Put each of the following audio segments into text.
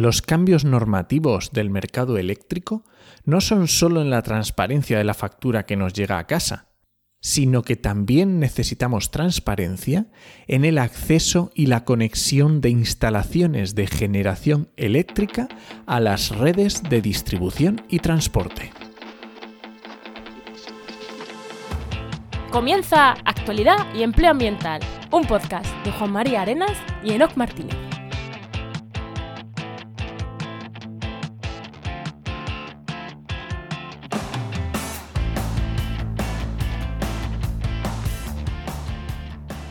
Los cambios normativos del mercado eléctrico no son solo en la transparencia de la factura que nos llega a casa, sino que también necesitamos transparencia en el acceso y la conexión de instalaciones de generación eléctrica a las redes de distribución y transporte. Comienza Actualidad y Empleo Ambiental, un podcast de Juan María Arenas y Enoc Martínez.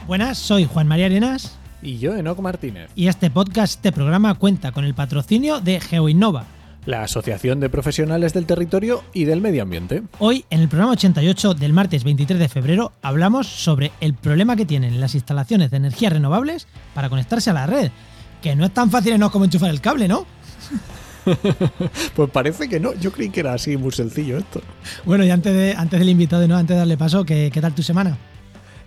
Buenas, soy Juan María Arenas. Y yo, Enoc Martínez. Y este podcast, este programa cuenta con el patrocinio de GeoInnova, la Asociación de Profesionales del Territorio y del Medio Ambiente. Hoy, en el programa 88 del martes 23 de febrero, hablamos sobre el problema que tienen las instalaciones de energías renovables para conectarse a la red. Que no es tan fácil no como enchufar el cable, ¿no? pues parece que no. Yo creí que era así, muy sencillo esto. Bueno, y antes, de, antes del invitado, ¿no? antes de darle paso, ¿qué, qué tal tu semana?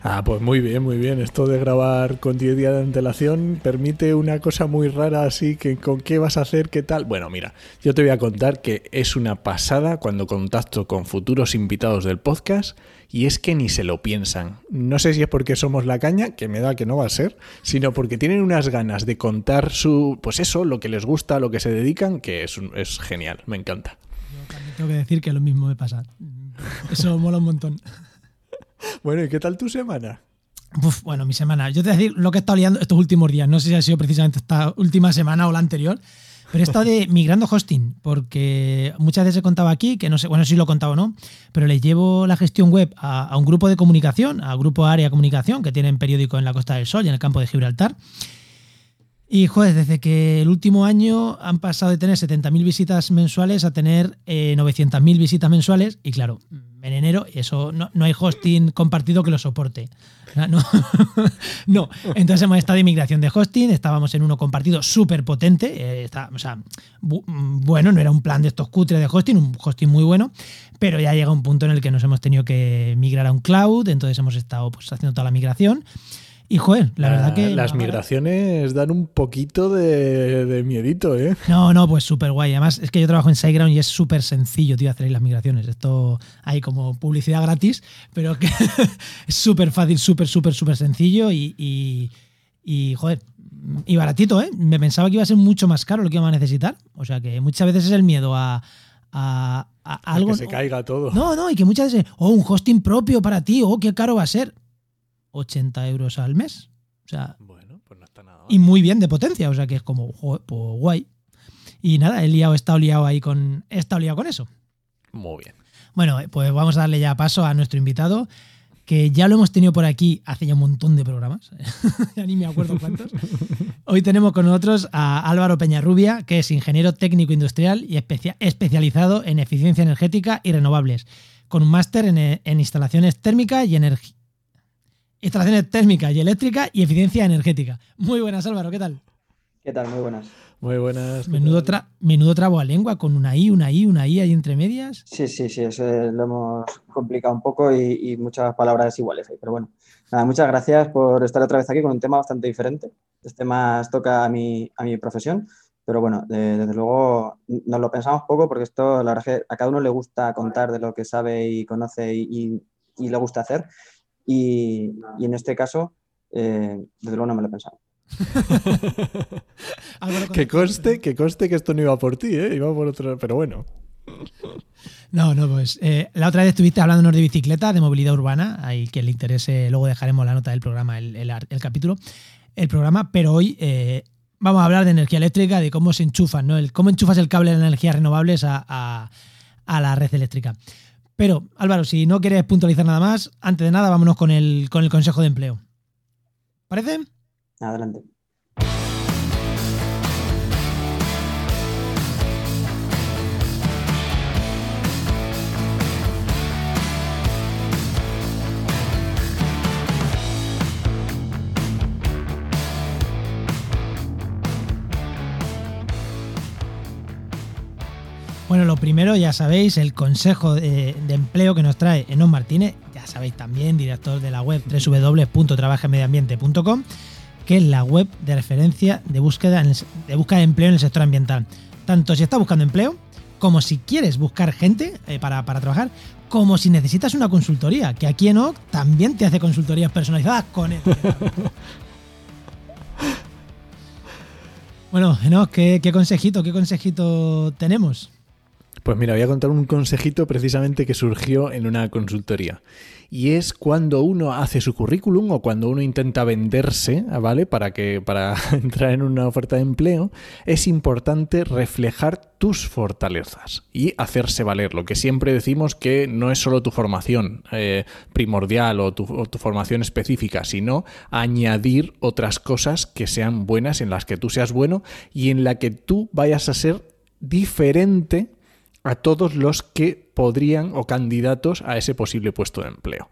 Ah, pues muy bien, muy bien. Esto de grabar con 10 días de antelación permite una cosa muy rara así que con qué vas a hacer, qué tal. Bueno, mira, yo te voy a contar que es una pasada cuando contacto con futuros invitados del podcast y es que ni se lo piensan. No sé si es porque somos la caña, que me da que no va a ser, sino porque tienen unas ganas de contar su, pues eso, lo que les gusta, lo que se dedican, que es, es genial, me encanta. Yo también tengo que decir que lo mismo me pasa. Eso mola un montón. Bueno, ¿y qué tal tu semana? bueno, mi semana. Yo te voy a decir lo que he estado liando estos últimos días. No sé si ha sido precisamente esta última semana o la anterior. Pero he estado de migrando hosting, porque muchas veces he contado aquí, que no sé, bueno, si lo he contado o no, pero le llevo la gestión web a, a un grupo de comunicación, a Grupo Área Comunicación, que tienen periódico en la Costa del Sol y en el campo de Gibraltar. Y joder, desde que el último año han pasado de tener 70.000 visitas mensuales a tener eh, 900.000 visitas mensuales. Y claro, en enero eso no, hay hosting compartido que lo soporte. No, no. Entonces hemos estado de migración de hosting, estábamos en uno compartido súper potente. Eh, sea, bueno, no era un plan de estos cutres de hosting, un hosting muy bueno, pero ya llega un punto en el que nos hemos tenido que migrar a un cloud, entonces hemos estado pues, haciendo toda la migración. Y joder, la, verdad que. Las migraciones dan un poquito de, miedito, ¿eh? No, no, pues súper guay. Además, es que yo trabajo en SiteGround y es súper sencillo, tío, hacer ahí las migraciones. Esto hay como publicidad gratis, pero que es súper fácil, súper, súper, súper sencillo y, y, joder, y baratito, ¿eh? Me pensaba que iba a ser mucho más caro lo que iba a necesitar. O sea que muchas veces es el miedo a, a, algo. que se caiga todo. No, no, y que muchas veces, oh, un hosting propio para ti, oh, qué caro va a ser. 80 euros al mes. O sea, bueno, pues no está nada Y muy bien de potencia, o sea que es como, pues guay. Y nada, he liado, he estado liado ahí con, he estado liado con eso. Muy bien. Bueno, pues vamos a darle ya paso a nuestro invitado, que ya lo hemos tenido por aquí hace ya un montón de programas, ya ni me acuerdo cuántos. Hoy tenemos con nosotros a Álvaro Peñarrubia, que es ingeniero técnico industrial y especializado en eficiencia energética y renovables, con un máster en, en instalaciones térmicas y energía instalaciones térmicas y eléctricas y eficiencia energética. Muy buenas, Álvaro, ¿qué tal? ¿Qué tal? Muy buenas. Muy buenas. Menudo, menudo trabo a lengua con una I, una I, una I ahí entre medias. Sí, sí, sí, eso lo hemos complicado un poco y, muchas palabras iguales ahí. Pero bueno, nada, muchas gracias por estar otra vez aquí con un tema bastante diferente. Este más toca a mi, a mi profesión, pero bueno, desde luego nos lo pensamos poco porque esto, la verdad que a cada uno le gusta contar de lo que sabe y conoce y, y le gusta hacer. Y, en este caso, eh, desde luego no me lo he pensado. que conste, que conste que esto no iba por ti, ¿eh? iba por otro, pero bueno. No, no, pues eh, la otra vez estuviste hablándonos de bicicleta, de movilidad urbana, ahí quien le interese, luego dejaremos la nota del programa, el, el, capítulo, el programa, pero hoy eh, vamos a hablar de energía eléctrica, de cómo se enchufan, ¿no? El, cómo enchufas el cable de energías renovables a, a la red eléctrica. Pero, Álvaro, si no quieres puntualizar nada más, antes de nada, vámonos con el, con el consejo de empleo. ¿Parece? Adelante. Bueno, lo primero, ya sabéis, el consejo de, empleo que nos trae Enon Martínez, ya sabéis también, director de la web www.trabajemediambiente.com, que es la web de referencia de búsqueda, de búsqueda de empleo en el sector ambiental. Tanto si estás buscando empleo, como si quieres buscar gente eh, para, trabajar, como si necesitas una consultoría, que aquí en OC también te hace consultorías personalizadas con él. bueno, Enoch, ¿qué, ¿qué consejito, qué consejito tenemos? Pues mira, voy a contar un consejito precisamente que surgió en una consultoría. Y es cuando uno hace su currículum o cuando uno intenta venderse, ¿vale? Para que para entrar en una oferta de empleo, es importante reflejar tus fortalezas y hacerse valer. Lo que siempre decimos que no es solo tu formación eh, primordial o tu, o tu formación específica, sino añadir otras cosas que sean buenas, en las que tú seas bueno y en la que tú vayas a ser diferente a todos los que podrían o candidatos a ese posible puesto de empleo.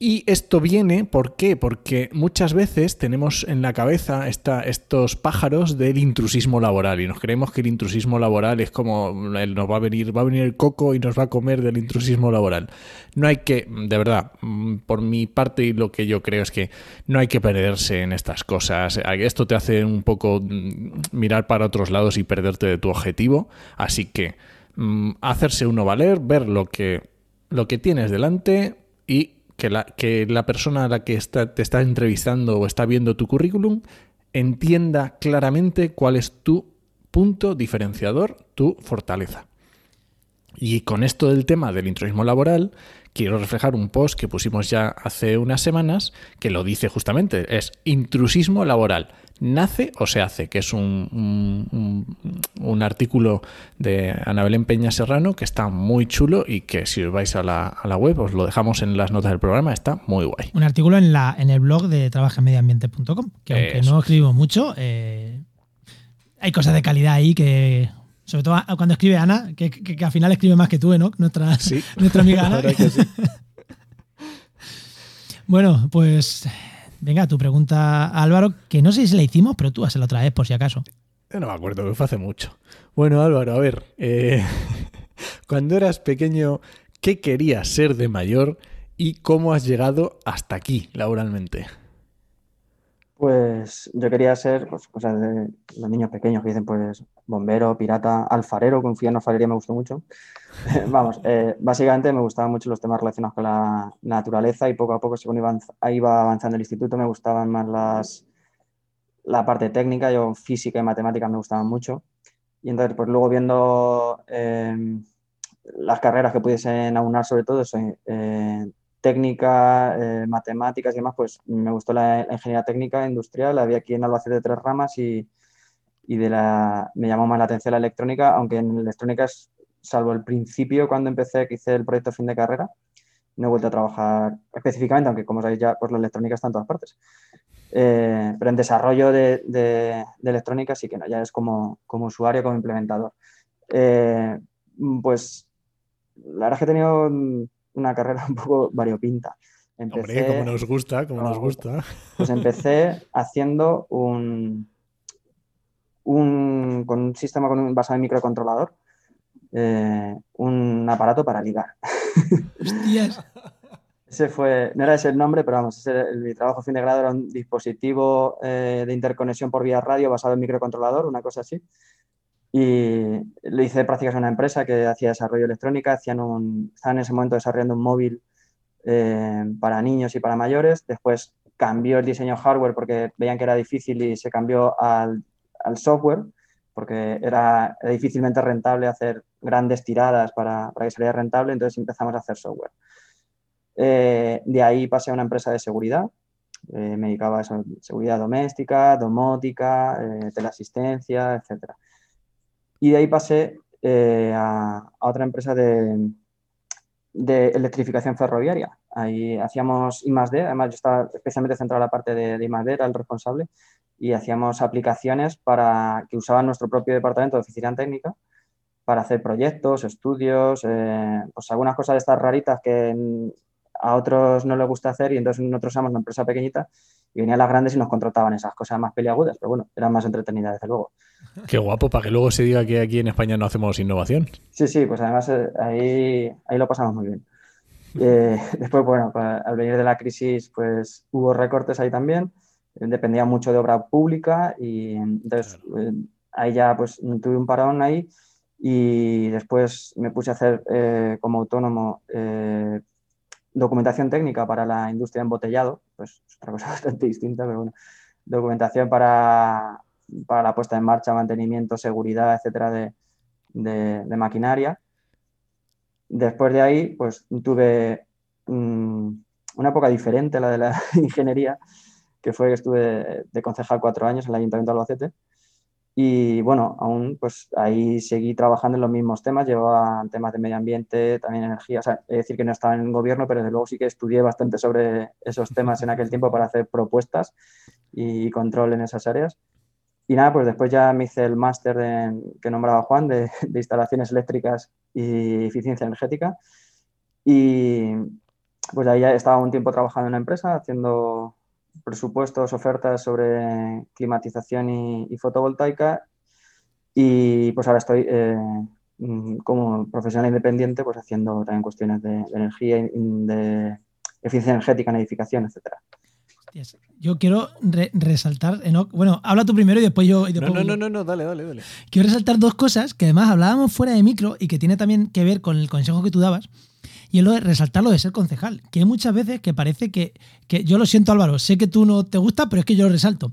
Y esto viene, ¿por qué? Porque muchas veces tenemos en la cabeza estos pájaros del intrusismo laboral y nos creemos que el intrusismo laboral es como nos va a venir, va a venir el coco y nos va a comer del intrusismo laboral. No hay que, de verdad, mm, por mi parte y lo que yo creo es que no hay que perderse en estas cosas. Esto te hace un poco mm, mirar para otros lados y perderte de tu objetivo. Así que Mm, hacerse uno valer, ver lo que, lo que tienes delante y que la, que la persona a la que está, te está entrevistando o está viendo tu currículum entienda claramente cuál es tu punto diferenciador, tu fortaleza. Y con esto del tema del intrusismo laboral, quiero reflejar un post que pusimos ya hace unas semanas que lo dice justamente, es intrusismo laboral. Nace o se hace, que es un, un, artículo de Ana Belén Peña Serrano que está muy chulo y que si os vais a la, a la, web os lo dejamos en las notas del programa, está muy guay. Un artículo en, la, en el blog de trabajamediambiente.com, que aunque no escribo mucho, eh, hay cosas de calidad ahí que... Sobre todo cuando escribe Ana, que, que, al final escribe más que tú, ¿no? Nuestra, nuestra amiga Ana. bueno, pues Venga, tu pregunta, Álvaro, que no sé si la hicimos, pero tú hazla otra vez por si acaso. Yo no me acuerdo, fue hace mucho. Bueno, Álvaro, a ver, eh, cuando eras pequeño, ¿qué querías ser de mayor y cómo has llegado hasta aquí laboralmente? Pues yo quería ser, pues, cosas de los niños pequeños que dicen, pues, bombero, pirata, alfarero, confía en alfarería me gustó mucho. Vamos, eh, básicamente me gustaban mucho los temas relacionados con la naturaleza y poco a poco, según iba, avanzando el instituto, me gustaban más las, la parte técnica, yo física y matemáticas me gustaban mucho. Y entonces, pues luego viendo em, las carreras que pudiesen aunar sobre todo eso, eh, técnica, eh, matemáticas y demás, pues me gustó la, ingeniería técnica industrial, había aquí en Albacete de tres ramas y, y de la, me llamó más la atención la electrónica, aunque en electrónica salvo el principio cuando empecé, que hice el proyecto fin de carrera, no he vuelto a trabajar específicamente, aunque como sabéis ya, pues la electrónica está en todas partes. Eh, pero en desarrollo de, de, electrónica sí que no, ya es como, como usuario, como implementador. Eh, pues la verdad es que he tenido una carrera un poco variopinta. Empecé, Hombre, como nos gusta, como nos gusta. Pues empecé haciendo un, un, con un sistema con un, basado en microcontrolador, eh, un aparato para ligar. Hostias. Ese fue, no era ese el nombre, pero vamos, ese, mi trabajo fin de grado era un dispositivo eh, de interconexión por vía radio basado en microcontrolador, una cosa así. Y lo hice prácticas en una empresa que hacía desarrollo electrónica, hacían un, estaban en ese momento desarrollando un móvil eh, para niños y para mayores. Después cambió el diseño hardware porque veían que era difícil y se cambió al, al software porque era, difícilmente rentable hacer grandes tiradas para, para, que saliera rentable, entonces empezamos a hacer software. Eh, de ahí pasé a una empresa de seguridad, eh, me dedicaba a eso, seguridad doméstica, domótica, teleasistencia, etcétera. Y de ahí pasé eh, a, otra empresa de, de, electrificación ferroviaria. Ahí hacíamos I +D, además yo estaba especialmente centrado en la parte de, de era el responsable, y hacíamos aplicaciones para que usaban nuestro propio departamento de oficina técnica para hacer proyectos, estudios, eh, pues algunas cosas de estas raritas que a otros no les gusta hacer y entonces nosotros somos una empresa pequeñita y venían las grandes y nos contrataban esas cosas más peliagudas, pero bueno, eran más entretenidas desde luego. Qué guapo, para que luego se diga que aquí en España no hacemos innovación. Sí, sí, pues además eh, ahí, ahí lo pasamos muy bien. Eh, después, bueno, al venir de la crisis, pues hubo recortes ahí también dependía mucho de obra pública y entonces eh, ahí ya pues tuve un parón ahí y después me puse a hacer eh, como autónomo eh, documentación técnica para la industria de embotellado, pues es otra cosa bastante distinta, pero bueno, documentación para, para la puesta en marcha, mantenimiento, seguridad, etcétera, de, de, maquinaria. Después de ahí, pues tuve mm, una época diferente, la de la ingeniería, que fue que estuve de concejal cuatro años en el Ayuntamiento de Albacete. Y bueno, aún pues ahí seguí trabajando en los mismos temas, llevaba temas de medio ambiente, también energía, o sea, es decir que no estaba en el gobierno, pero desde luego sí que estudié bastante sobre esos temas en aquel tiempo para hacer propuestas y control en esas áreas. Y nada, pues después ya me hice el máster que nombraba Juan de, de, instalaciones eléctricas y eficiencia energética. Y pues ahí ya estaba un tiempo trabajando en una empresa haciendo presupuestos, ofertas sobre climatización y, fotovoltaica y pues ahora estoy eh, mm, como profesional independiente pues haciendo también cuestiones de, energía y de eficiencia energética en edificación, etcétera. Yo quiero resaltar, bueno, habla tú primero y después yo... no, no, no, no, dale, dale, dale. Quiero resaltar dos cosas que además hablábamos fuera de micro y que tiene también que ver con el consejo que tú dabas. Y es lo de resaltar lo de ser concejal, que hay muchas veces que parece que, yo lo siento Álvaro, sé que tú no te gusta, pero es que yo lo resalto.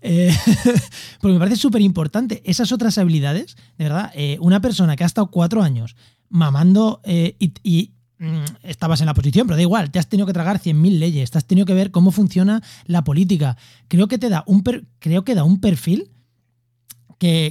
Eh, porque me parece súper importante esas otras habilidades, de verdad, eh, una persona que ha estado cuatro años mamando eh, y, mm, estabas en la posición, pero da igual, te has tenido que tragar 100.000 leyes, te has tenido que ver cómo funciona la política. Creo que te da un, creo que da un perfil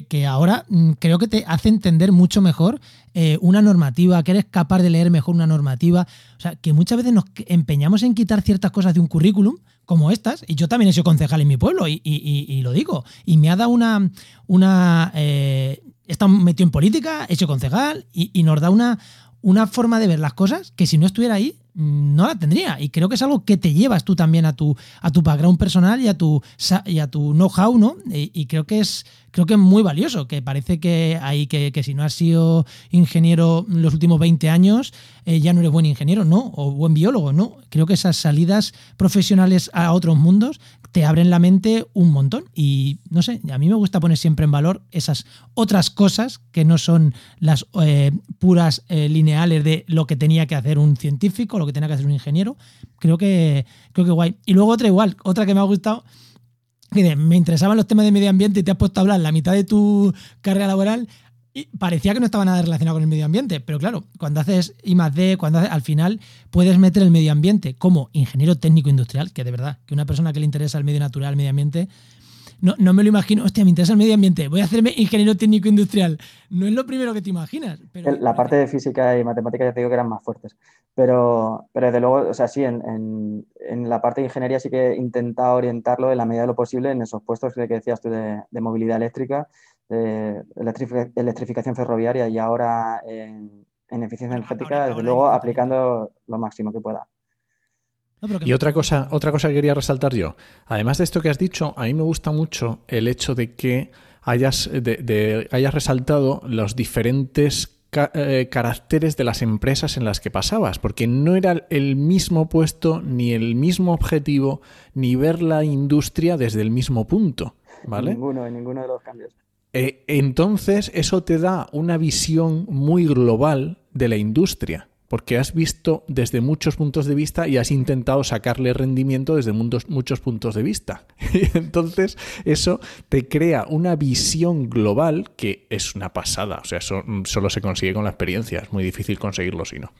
que, ahora mm, creo que te hace entender mucho mejor eh, una normativa, que eres capaz de leer mejor una normativa. O sea, que muchas veces nos empeñamos en quitar ciertas cosas de un currículum, como estas, y yo también he sido concejal en mi pueblo, y, lo digo, y me ha dado una... una eh, he estado metido en política, he hecho concejal, y, nos da una, una forma de ver las cosas que si no estuviera ahí, no la tendría. Y creo que es algo que te llevas tú también a tu, a tu background personal y a tu, y a tu know-how, ¿no? Y, creo que es creo que es muy valioso, que parece que hay que, que si no has sido ingeniero los últimos 20 años, eh, ya no eres buen ingeniero, no, o buen biólogo, no. Creo que esas salidas profesionales a otros mundos te abren la mente un montón. Y no sé, a mí me gusta poner siempre en valor esas otras cosas que no son las eh, puras eh, lineales de lo que tenía que hacer un científico, lo que tenía que hacer un ingeniero. Creo que, creo que guay. Y luego otra igual, otra que me ha gustado. Me interesaban los temas de medio ambiente y te has puesto a hablar la mitad de tu carrera laboral y parecía que no estaba nada relacionado con el medio ambiente, pero claro, cuando haces I más D, cuando al final puedes meter el medio ambiente como ingeniero técnico industrial, que de verdad, que una persona que le interesa el medio natural, el medio ambiente, no, no me lo imagino, hostia, me interesa el medio ambiente, voy a hacerme ingeniero técnico industrial. No es lo primero que te imaginas. Pero... La parte de física y matemática ya te digo que eran más fuertes, pero, pero desde luego, o sea, sí, en, en, la parte de ingeniería sí que he intentado orientarlo en la medida de lo posible en esos puestos que decías tú de, de movilidad eléctrica de electrificación ferroviaria y ahora en, eficiencia energética, desde luego aplicando lo máximo que pueda. Y otra cosa, otra cosa que quería resaltar yo, además de esto que has dicho, a mí me gusta mucho el hecho de que hayas, de, hayas resaltado los diferentes eh, caracteres de las empresas en las que pasabas, porque no era el mismo puesto, ni el mismo objetivo, ni ver la industria desde el mismo punto. ¿Vale? Ninguno, ninguno de los cambios. Eh, entonces eso te da una visión muy global de la industria, porque has visto desde muchos puntos de vista y has intentado sacarle rendimiento desde muchos, muchos puntos de vista. Y entonces eso te crea una visión global que es una pasada, o sea, eso solo se consigue con la experiencia, es muy difícil conseguirlo si no.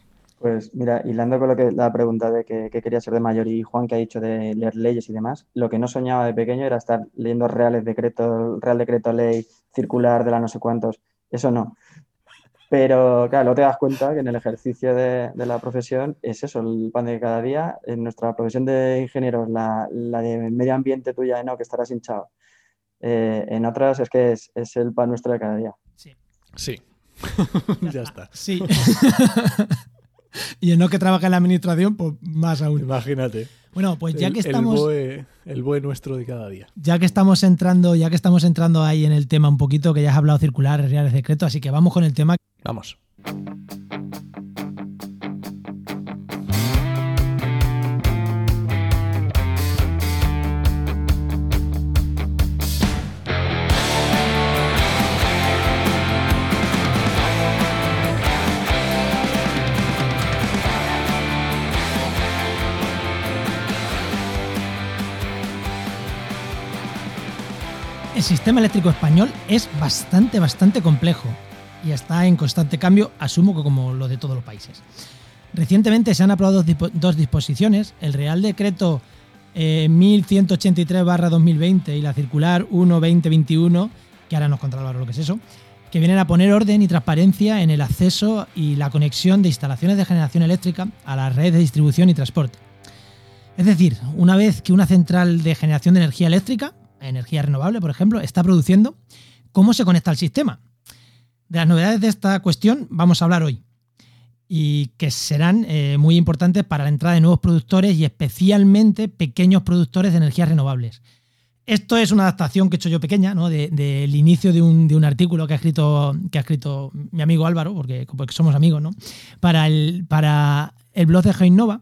Pues mira, hilando con lo que la pregunta de que, quería ser de mayor y Juan que ha dicho de leer leyes y demás, lo que no soñaba de pequeño era estar leyendo reales decretos, real decreto ley circular de la no sé cuántos, eso no. Pero claro, luego te das cuenta que en el ejercicio de, la profesión es eso, el pan de cada día. En nuestra profesión de ingenieros, la, de medio ambiente tuya, no, que estarás hinchado. Eh, en otras es que es, es el pan nuestro de cada día. Sí. Sí. ya está. Sí. y en no que trabaja en la administración, pues más aún. Imagínate. Bueno, pues ya que estamos. El buen nuestro de cada día. Ya que estamos entrando, ya que estamos entrando ahí en el tema un poquito, que ya has hablado circular, reales secretos, así que vamos con el tema. Vamos. El sistema eléctrico español es bastante, bastante complejo y está en constante cambio, asumo que como lo de todos los países. Recientemente se han aprobado dos disposiciones, el Real Decreto 1183-2020 eh, y la Circular 1-2021, que ahora nos contará lo que es eso, que vienen a poner orden y transparencia en el acceso y la conexión de instalaciones de generación eléctrica a la red de distribución y transporte. Es decir, una vez que una central de generación de energía eléctrica, energía renovable por ejemplo, está produciendo, ¿cómo se conecta al sistema? De las novedades de esta cuestión vamos a hablar hoy y que serán eh, muy importantes para la entrada de nuevos productores y especialmente pequeños productores de energías renovables. Esto es una adaptación que he hecho yo pequeña, ¿no? Del inicio de un, artículo que ha, escrito, que ha escrito mi amigo Álvaro, porque, porque somos amigos, ¿no? Para el, para el blog de GeoInnova,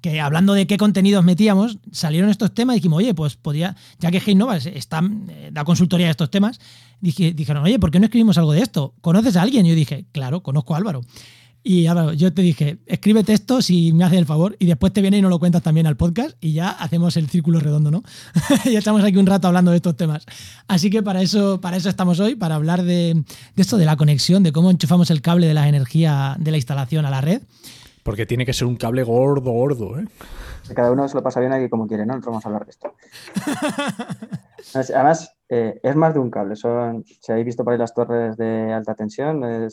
que hablando de qué contenidos metíamos, salieron estos temas y dijimos, oye, pues podría, ya que GeoInnova está, eh, da consultoría de estos temas, dije, dijeron, oye, ¿por qué no escribimos algo de esto? ¿Conoces a alguien? Y yo dije, claro, conozco a Álvaro. Y ahora yo te dije, escríbete esto si me haces el favor y después te viene y nos lo cuentas también al podcast y ya hacemos el círculo redondo, ¿no? y estamos aquí un rato hablando de estos temas. Así que para eso, para eso estamos hoy, para hablar de, esto, de la conexión, de cómo enchufamos el cable de la energía de la instalación a la red. Porque tiene que ser un cable gordo, gordo, ¿eh? Cada uno se lo pasa bien aquí como quiere, ¿no? Nosotros vamos a hablar de esto. Además, eh, es más de un cable. Son, si habéis visto por ahí las torres de alta tensión, eh,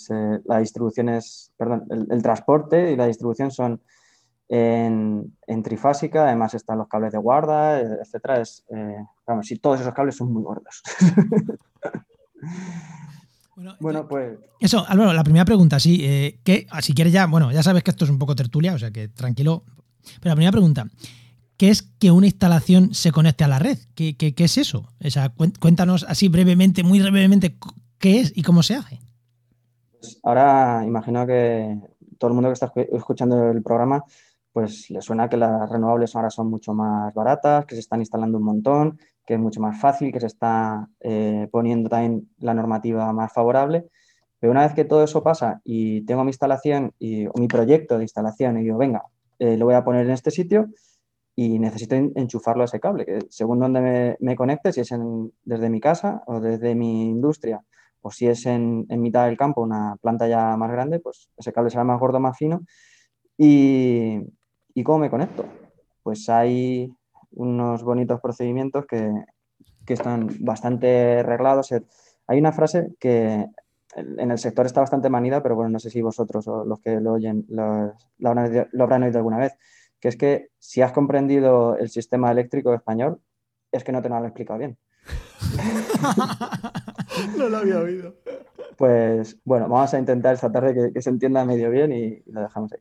la distribución es, perdón, el, transporte y la distribución son en, trifásica, además están los cables de guarda, etcétera. Es, eh, vamos, todos esos cables son muy gordos. Bueno, pues. Eso, Álvaro, la primera pregunta, sí, que si quieres ya, bueno, ya sabes que esto es un poco tertulia, o sea que tranquilo. Pero la primera pregunta, ¿qué es que una instalación se conecte a la red? ¿Qué, es eso? cuéntanos así brevemente, muy brevemente, qué es y cómo se hace. Pues ahora imagino que todo el mundo que está escuchando el programa, pues le suena que las renovables ahora son mucho más baratas, que se están instalando un montón, que es mucho más fácil, que se está eh, poniendo también la normativa más favorable. Pero una vez que todo eso pasa y tengo mi instalación y, o mi proyecto de instalación y digo, venga, eh, lo voy a poner en este sitio, y necesito enchufarlo a ese cable, que según donde me, conecte, si es desde mi casa o desde mi industria, o si es en, mitad del campo, una planta ya más grande, pues ese cable será más gordo, más fino. ¿Y, ¿y cómo me conecto? Pues hay unos bonitos procedimientos que, que están bastante reglados. Hay una frase que en el sector está bastante manida, pero bueno, no sé si vosotros o los que lo oyen lo, lo habrán oído alguna vez que es que si has comprendido el sistema eléctrico español, es que no te lo han explicado bien. no lo había oído. Pues bueno, vamos a intentar esta tarde que, se entienda medio bien y, lo dejamos ahí.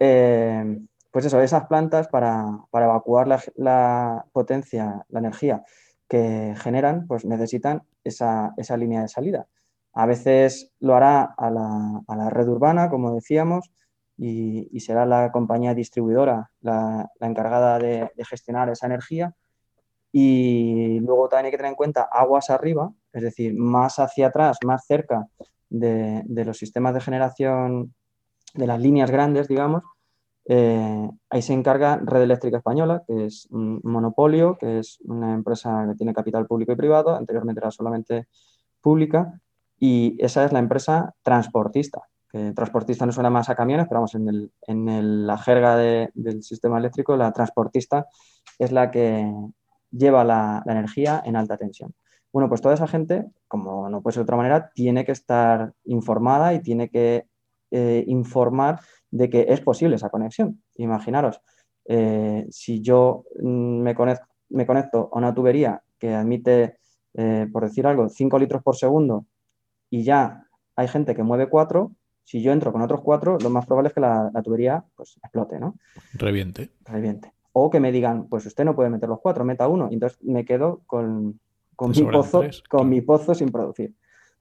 Eh, pues eso, esas plantas para, evacuar la, potencia, la energía que generan, pues necesitan esa, línea de salida. A veces lo hará a la, a la red urbana, como decíamos, y, será la compañía distribuidora la, encargada de, gestionar esa energía. Y luego también hay que tener en cuenta aguas arriba, es decir, más hacia atrás, más cerca de, los sistemas de generación de las líneas grandes, digamos, eh, ahí se encarga Red Eléctrica Española, que es un monopolio, que es una empresa que tiene capital público y privado, anteriormente era solamente pública, y esa es la empresa transportista que transportista no suena más a camiones, pero en, la jerga del sistema eléctrico, la transportista es la que lleva la, energía en alta tensión. Bueno, pues toda esa gente, como no puede ser de otra manera, tiene que estar informada y tiene que eh, informar de que es posible esa conexión. Imaginaros, eh, si yo mm, me conecto, me conecto, a una tubería que admite, eh, por decir algo, 5 litros por segundo y ya hay gente que mueve 4, si yo entro con otros cuatro, lo más probable es que la, tubería pues, explote, ¿no? Reviente. Reviente. O que me digan, pues usted no puede meter los cuatro, meta uno, y entonces me quedo con, mi, pozo, con mi pozo sin producir.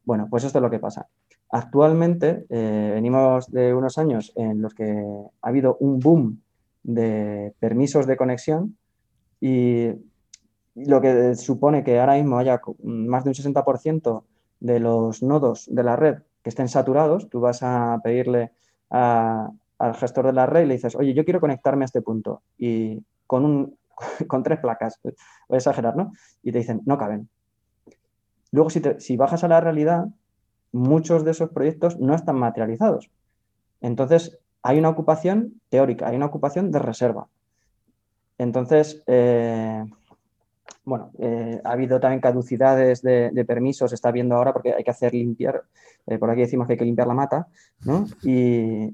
Bueno, pues esto es lo que pasa. Actualmente eh, venimos de unos años en los que ha habido un boom de permisos de conexión y lo que supone que ahora mismo haya más de un 60% de los nodos de la red que estén saturados, tú vas a pedirle al gestor de la red y le dices, oye, yo quiero conectarme a este punto y con, un, con tres placas, voy a exagerar, ¿no? Y te dicen, no caben. Luego, si, si bajas a la realidad, muchos de esos proyectos no están materializados. Entonces, hay una ocupación teórica, hay una ocupación de reserva. Entonces, eh, bueno, eh, ha habido también caducidades de, permisos, está viendo ahora porque hay que hacer limpiar, eh, por aquí decimos que hay que limpiar la mata, ¿no? Y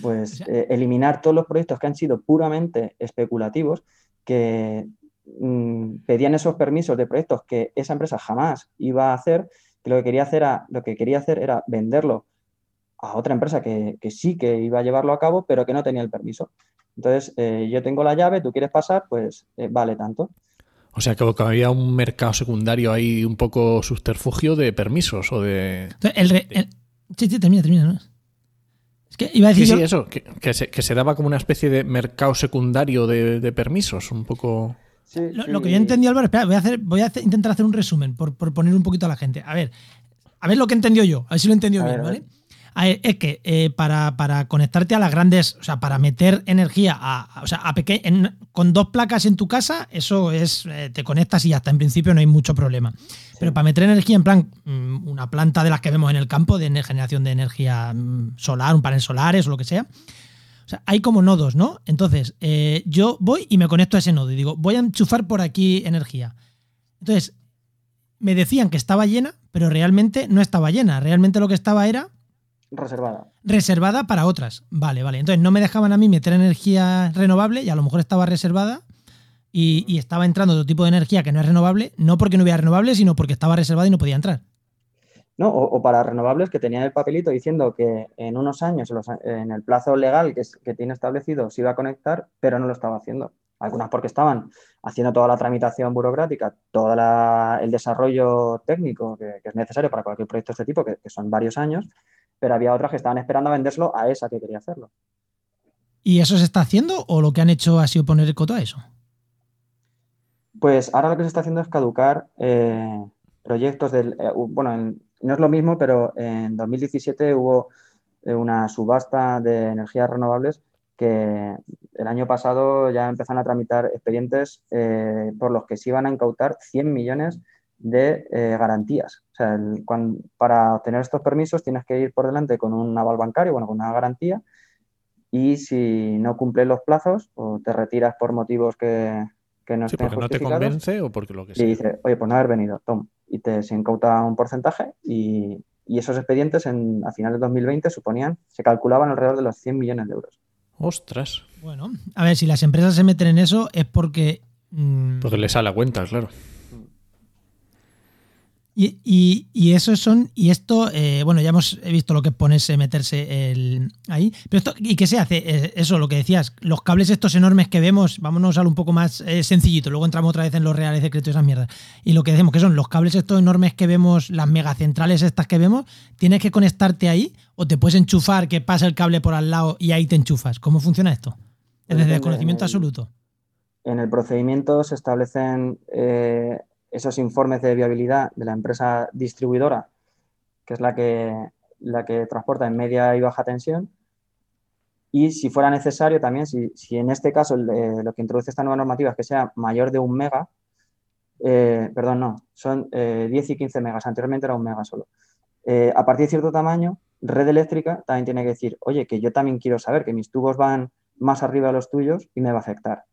pues eliminar todos los proyectos que han sido puramente especulativos, que mm, pedían esos permisos de proyectos que esa empresa jamás iba a hacer, que lo que quería hacer era, lo que quería hacer era venderlo a otra empresa que, sí que iba a llevarlo a cabo, pero que no tenía el permiso. Entonces, eh, yo tengo la llave, tú quieres pasar, pues eh, vale tanto. O sea, que, había un mercado secundario ahí un poco subterfugio de permisos o de... sí, sí, termina, termina. Es que iba a decir... Sí, sí, eso, que, se, daba como una especie de mercado secundario de, permisos, un poco... lo, que yo entendí, Álvaro, espera, voy a, hacer, voy a intentar hacer un resumen por, poner un poquito a la gente. A ver, a ver lo que entendió yo, a ver si lo entendió bien, ¿vale? es que eh, para, conectarte a las grandes, o sea, para meter energía a, o sea, a con dos placas en tu casa, eso es, eh, te conectas y hasta en principio no hay mucho problema. Pero para meter energía en plan, mm, una planta de las que vemos en el campo de generación de energía mm, solar, un panel solares o lo que sea, o sea, hay como nodos, ¿no? Entonces, eh, yo voy y me conecto a ese nodo y digo, voy a enchufar por aquí energía. Entonces, me decían que estaba llena, pero realmente no estaba llena. Realmente lo que estaba era Reservada. Reservada para otras. Vale, vale. Entonces no me dejaban a mí meter energía renovable y a lo mejor estaba reservada y, estaba entrando otro tipo de energía que no es renovable, no porque no hubiera renovable, sino porque estaba reservada y no podía entrar. No, o, para renovables que tenían el papelito diciendo que en unos años, en el plazo legal que, que tiene establecido, se iba a conectar, pero no lo estaba haciendo. Algunas porque estaban haciendo toda la tramitación burocrática, todo el desarrollo técnico que, es necesario para cualquier proyecto de este tipo, que son varios años, pero había otras que estaban esperando a vendérselo a esa que quería hacerlo. ¿Y eso se está haciendo o lo que han hecho ha sido poner el coto a eso? Pues ahora lo que se está haciendo es caducar eh, proyectos del... Eh, bueno, no es lo mismo, pero en 2017 hubo eh, una subasta de energías renovables que el año pasado ya empezaron a tramitar expedientes por los que se iban a incautar 100 millones de garantías. O sea, para obtener estos permisos tienes que ir por delante con un aval bancario, bueno, con una garantía, y si no cumples los plazos o te retiras por motivos que, que no sí, porque no te convence o porque lo que sea. Y dice, oye, pues no haber venido, tom, y te se incauta un porcentaje y, y esos expedientes en, a finales de 2020 suponían, se calculaban alrededor de los 100 millones de euros. Ostras. Bueno, a ver, si las empresas se meten en eso es porque... Mm, porque les sale la cuenta, claro. Y, y, eso son, y esto, eh, bueno, ya hemos visto lo que es ponerse, meterse el, ahí, pero esto, ¿y qué se hace? Eh, eso, lo que decías, los cables estos enormes que vemos, vámonos a un poco más eh, sencillito, luego entramos otra vez en los reales secretos y esas mierdas. Y lo que decimos, que son los cables estos enormes que vemos, las megacentrales estas que vemos, tienes que conectarte ahí o te puedes enchufar, que pasa el cable por al lado y ahí te enchufas. ¿Cómo funciona esto? Desde el conocimiento absoluto. En el procedimiento se establecen esos informes de viabilidad de la empresa distribuidora, que es la que, la que transporta en media y baja tensión. Y si fuera necesario también, si, en este caso eh, lo que introduce esta nueva normativa es que sea mayor de un mega, eh, perdón, no, son 10 eh, y 15 megas, anteriormente era un mega solo. a partir de cierto tamaño, red eléctrica también tiene que decir, oye, que yo también quiero saber que mis tubos van más arriba de los tuyos y me va a afectar.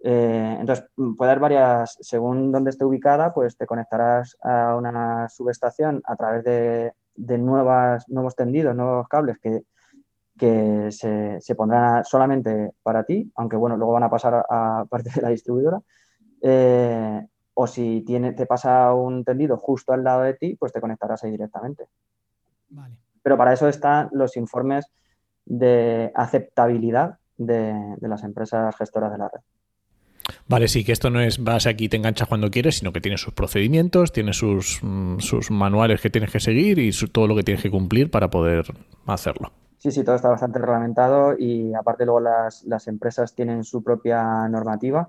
Eh, entonces, mm, puede haber varias, según donde esté ubicada, pues te conectarás a una subestación a través de, nuevas, nuevos tendidos, nuevos cables que, que se, pondrán solamente para ti, aunque bueno, luego van a pasar a, parte de la distribuidora. Eh, o si tiene, te pasa un tendido justo al lado de ti, pues te conectarás ahí directamente. Pero para eso están los informes de aceptabilidad de las empresas gestoras de la red. Vale, sí, que esto no es vas aquí y te enganchas cuando quieres, sino que tiene sus procedimientos, tiene sus, mm, sus manuales que tienes que seguir y todo lo que tienes que cumplir para poder hacerlo. Sí, sí, todo está bastante reglamentado y aparte luego las, las empresas tienen su propia normativa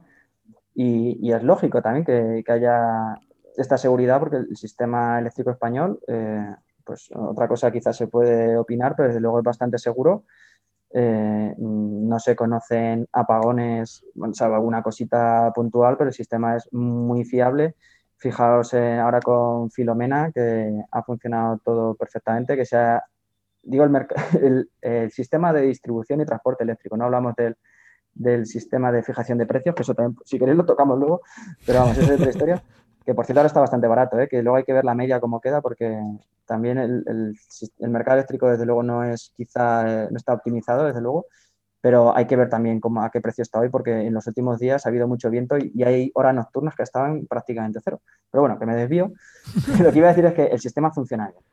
y, es lógico también que, que, haya esta seguridad porque el sistema eléctrico español, eh, pues otra cosa quizás se puede opinar, pero desde luego es bastante seguro eh, no se conocen apagones, salvo alguna cosita puntual, pero el sistema es muy fiable. Fijaos ahora con Filomena, que ha funcionado todo perfectamente, que sea, digo, el, el, sistema de distribución y transporte eléctrico, no hablamos del, del, sistema de fijación de precios, que eso también, si queréis lo tocamos luego, pero vamos, esa es otra historia, que por cierto ahora está bastante barato, ¿eh? que luego hay que ver la media cómo queda, porque también el, el, mercado eléctrico desde luego no es quizá, eh, no está optimizado desde luego, pero hay que ver también a qué precio está hoy, porque en los últimos días ha habido mucho viento y, hay horas nocturnas que estaban prácticamente cero. Pero bueno, que me desvío. lo que iba a decir es que el sistema funciona bien.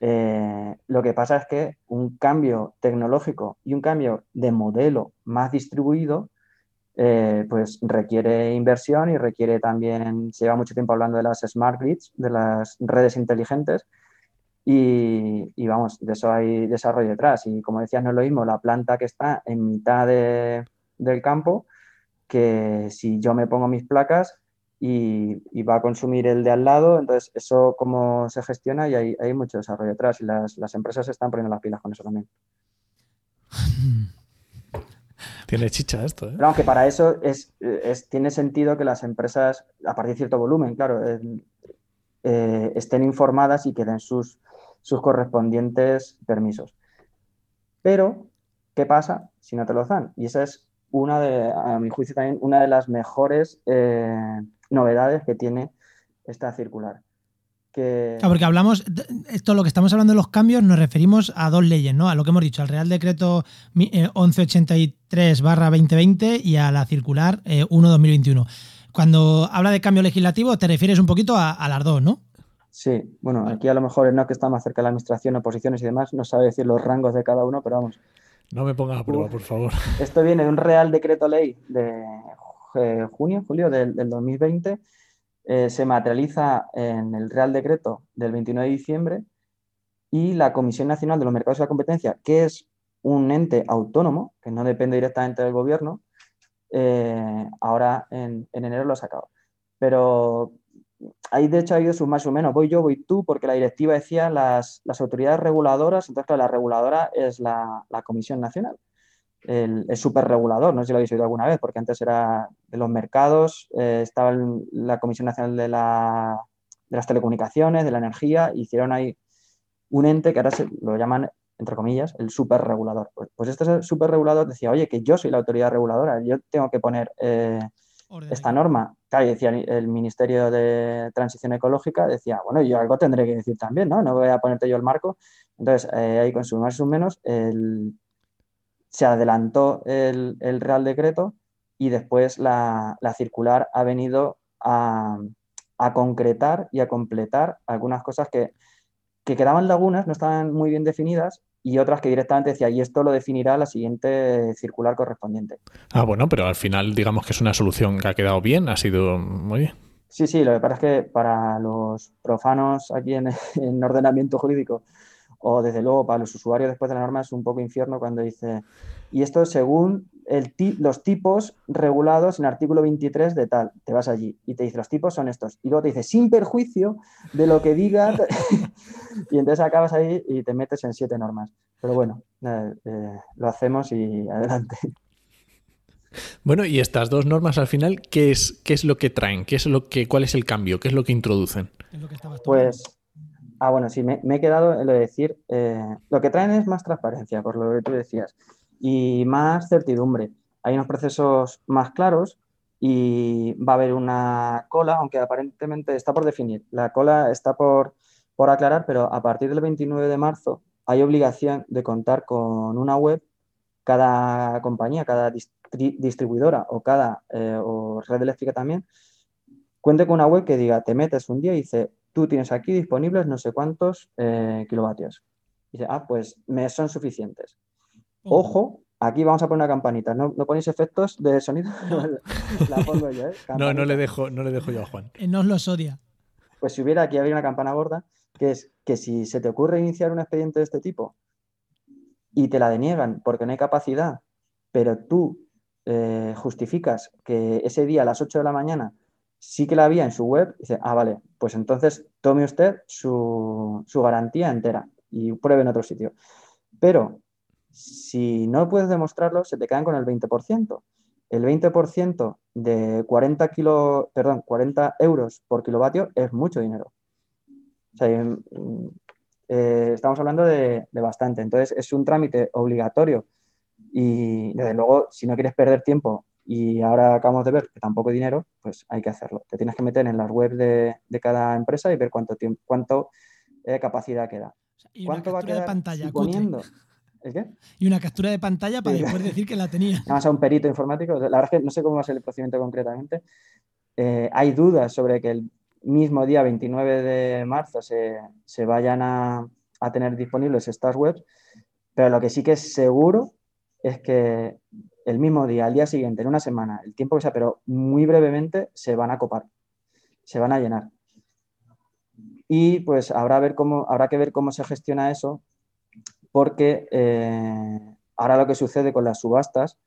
Eh, lo que pasa es que un cambio tecnológico y un cambio de modelo más distribuido, eh, pues requiere inversión y requiere también, se lleva mucho tiempo hablando de las smart grids, de las redes inteligentes, y, vamos, de eso hay desarrollo detrás. Y como decías, no es lo mismo la planta que está en mitad del campo que si yo me pongo mis placas y, va a consumir el de al lado. Entonces, eso cómo se gestiona y hay, hay mucho desarrollo detrás. Y las, las empresas están poniendo las pilas con eso también. Tiene chicha esto, ¿eh? Pero aunque para eso es, tiene sentido que las empresas, a partir de cierto volumen, claro, eh, estén informadas y que den sus, sus correspondientes permisos. Pero, ¿qué pasa si no te lo dan? Y esa es una de, a mi juicio también, una de las mejores eh, novedades que tiene esta circular. Que... porque hablamos, esto lo que estamos hablando de los cambios, nos referimos a dos leyes, ¿no? A lo que hemos dicho, al Real Decreto 1183-2020 eh, y a la circular 1-2021. Eh, Cuando habla de cambio legislativo, te refieres un poquito a, a las dos, ¿no? Sí, bueno, aquí a lo mejor no que está más cerca de la administración, oposiciones y demás, no sabe decir los rangos de cada uno, pero vamos. No me pongas a prueba, por favor. Esto viene de un Real Decreto Ley de eh, junio, julio del, 2020. Eh, se materializa en el Real Decreto del 29 de diciembre y la Comisión Nacional de los Mercados y la Competencia, que es un ente autónomo, que no depende directamente del gobierno, eh, ahora en, en enero lo ha sacado. Pero ahí de hecho ha ido su más o menos, voy yo, voy tú, porque la directiva decía las, las autoridades reguladoras, entonces claro, la reguladora es la Comisión Nacional, el, el superregulador, no sé si lo habéis oído alguna vez, porque antes era de los mercados, eh, estaba la Comisión Nacional de, la, de, las Telecomunicaciones, de la Energía, hicieron ahí un ente que ahora se, lo llaman, entre comillas, el superregulador. Pues, pues este superregulador decía, oye, que yo soy la autoridad reguladora, yo tengo que poner... Eh, esta norma. Claro, decía el Ministerio de Transición Ecológica, decía, bueno, yo algo tendré que decir también, ¿no? No voy a ponerte yo el marco. Entonces, eh, ahí con su más menos, se adelantó el, Real Decreto y después la, circular ha venido a, concretar y a completar algunas cosas que, que quedaban lagunas, no estaban muy bien definidas y otras que directamente decía, y esto lo definirá la siguiente circular correspondiente. Ah, bueno, pero al final digamos que es una solución que ha quedado bien, ha sido muy bien. Sí, sí, lo que pasa es que para los profanos aquí en, en ordenamiento jurídico o desde luego para los usuarios después de la norma es un poco infierno cuando dice, y esto según el los tipos regulados en artículo 23 de tal, te vas allí y te dice, los tipos son estos, y luego te dice, sin perjuicio de lo que diga, y entonces acabas ahí y te metes en siete normas. Pero bueno, eh, eh, lo hacemos y adelante. Bueno, y estas dos normas al final, ¿qué es, qué es lo que traen? ¿Qué es lo que, ¿Cuál es el cambio? ¿Qué es lo que introducen? Pues Ah, bueno, sí, me, he quedado en lo de decir, eh, lo que traen es más transparencia, por lo que tú decías, y más certidumbre. Hay unos procesos más claros y va a haber una cola, aunque aparentemente está por definir. La cola está por, por aclarar, pero a partir del 29 de marzo hay obligación de contar con una web. Cada compañía, cada distribuidora o cada eh, red eléctrica también, cuente con una web que diga, te metes un día y dice, tú tienes aquí disponibles no sé cuántos eh, kilovatios. dice, ah, pues me son suficientes. Ojo, aquí vamos a poner una campanita. ¿No, ¿no ponéis efectos de sonido? la pongo yo, ¿eh? No, no le, dejo, no le dejo yo a Juan. Eh, no os los odia. Pues si hubiera aquí habría una campana gorda, que es que si se te ocurre iniciar un expediente de este tipo y te la deniegan porque no hay capacidad, pero tú eh, justificas que ese día a las 8 de la mañana sí que la había en su web, dice, ah, vale, pues entonces tome usted su, garantía entera y pruebe en otro sitio. Pero si no puedes demostrarlo, se te quedan con el 20%. el 20% de 40, kilo, perdón, 40 euros por kilovatio es mucho dinero. Sea, mm, eh, estamos hablando de, bastante. Entonces, es un trámite obligatorio y, desde luego, si no quieres perder tiempo y ahora acabamos de ver que tampoco hay dinero, pues hay que hacerlo. Te tienes que meter en las webs de, cada empresa y ver cuánto, tiempo, cuánto eh, capacidad queda. Y ¿Cuánto va a de pantalla, ¿El qué? Y una captura de pantalla para después decir que la tenía. Vamos a un perito informático. La verdad es que no sé cómo va a ser el procedimiento concretamente. Eh, hay dudas sobre que el mismo día 29 de marzo se, vayan a, tener disponibles estas webs, pero lo que sí que es seguro es que el mismo día, al día siguiente, en una semana, el tiempo que sea, pero muy brevemente, se van a copar, se van a llenar. Y pues habrá, ver cómo, que ver cómo se gestiona eso, porque eh, ahora lo que sucede con las subastas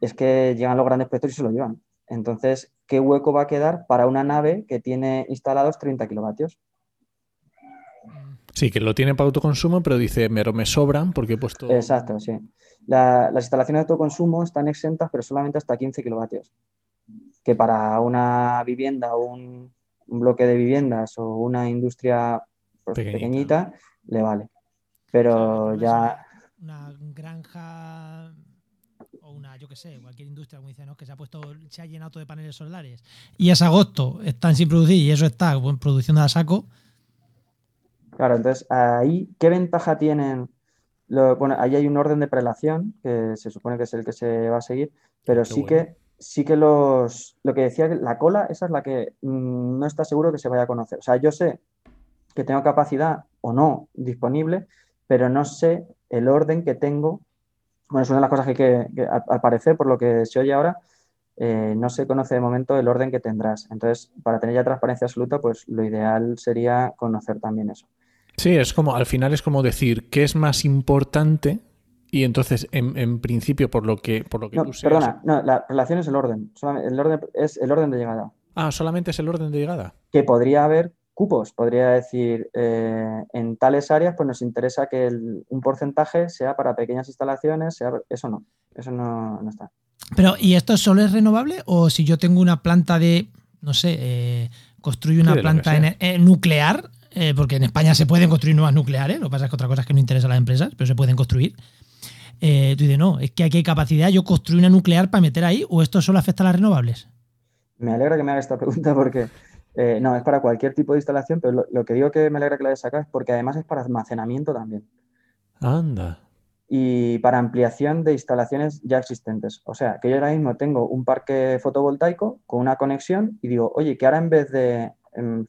es que llegan los grandes proyectos y se lo llevan. Entonces, ¿qué hueco va a quedar para una nave que tiene instalados 30 kilovatios? Sí, que lo tiene para autoconsumo, pero dice, pero me sobran porque he puesto... Exacto, sí. las instalaciones de autoconsumo están exentas, pero solamente hasta 15 kilovatios. Que para una vivienda o un, bloque de viviendas o una industria pues, pequeñita. le vale. Pero ya... Una granja o una, yo qué sé, cualquier industria, como dicen, ¿no? que se ha puesto, se ha llenado todo de paneles solares y es agosto, están sin producir y eso está bueno, produciendo a saco. Claro, entonces ahí, ¿qué ventaja tienen? bueno, ahí hay un orden de prelación que se supone que es el que se va a seguir, pero sí que sí que los lo que decía la cola, esa es la que mm, no está seguro que se vaya a conocer. O sea, yo sé que tengo capacidad o no disponible, pero no sé el orden que tengo bueno, es una de las cosas que, que, al parecer, por lo que se oye ahora, eh, no se conoce de momento el orden que tendrás. Entonces, para tener ya transparencia absoluta, pues lo ideal sería conocer también eso. Sí, es como, al final es como decir qué es más importante y entonces, en, principio, por lo que, por lo que no, tú Perdona, no, la relación es el orden. El orden es el orden de llegada. Ah, solamente es el orden de llegada. Que podría haber cupos. Podría decir, eh, en tales áreas, pues nos interesa que un porcentaje sea para pequeñas instalaciones, sea, eso no, eso no, está. Pero, ¿y esto solo es renovable? ¿O si yo tengo una planta de, no sé, eh, construyo una planta eh, nuclear, porque en España se pueden construir nuevas nucleares, lo que pasa es que otra cosa es que no interesa a las empresas, pero se pueden construir. tú dices, no, es que aquí hay capacidad, yo construyo una nuclear para meter ahí, o esto solo afecta a las renovables. Me alegra que me haga esta pregunta porque eh, no, es para cualquier tipo de instalación, pero lo, que digo que me alegra que la hayas sacado es porque además es para almacenamiento también. Anda. Y para ampliación de instalaciones ya existentes. O sea, que yo ahora mismo tengo un parque fotovoltaico con una conexión y digo, oye, que ahora en vez de 40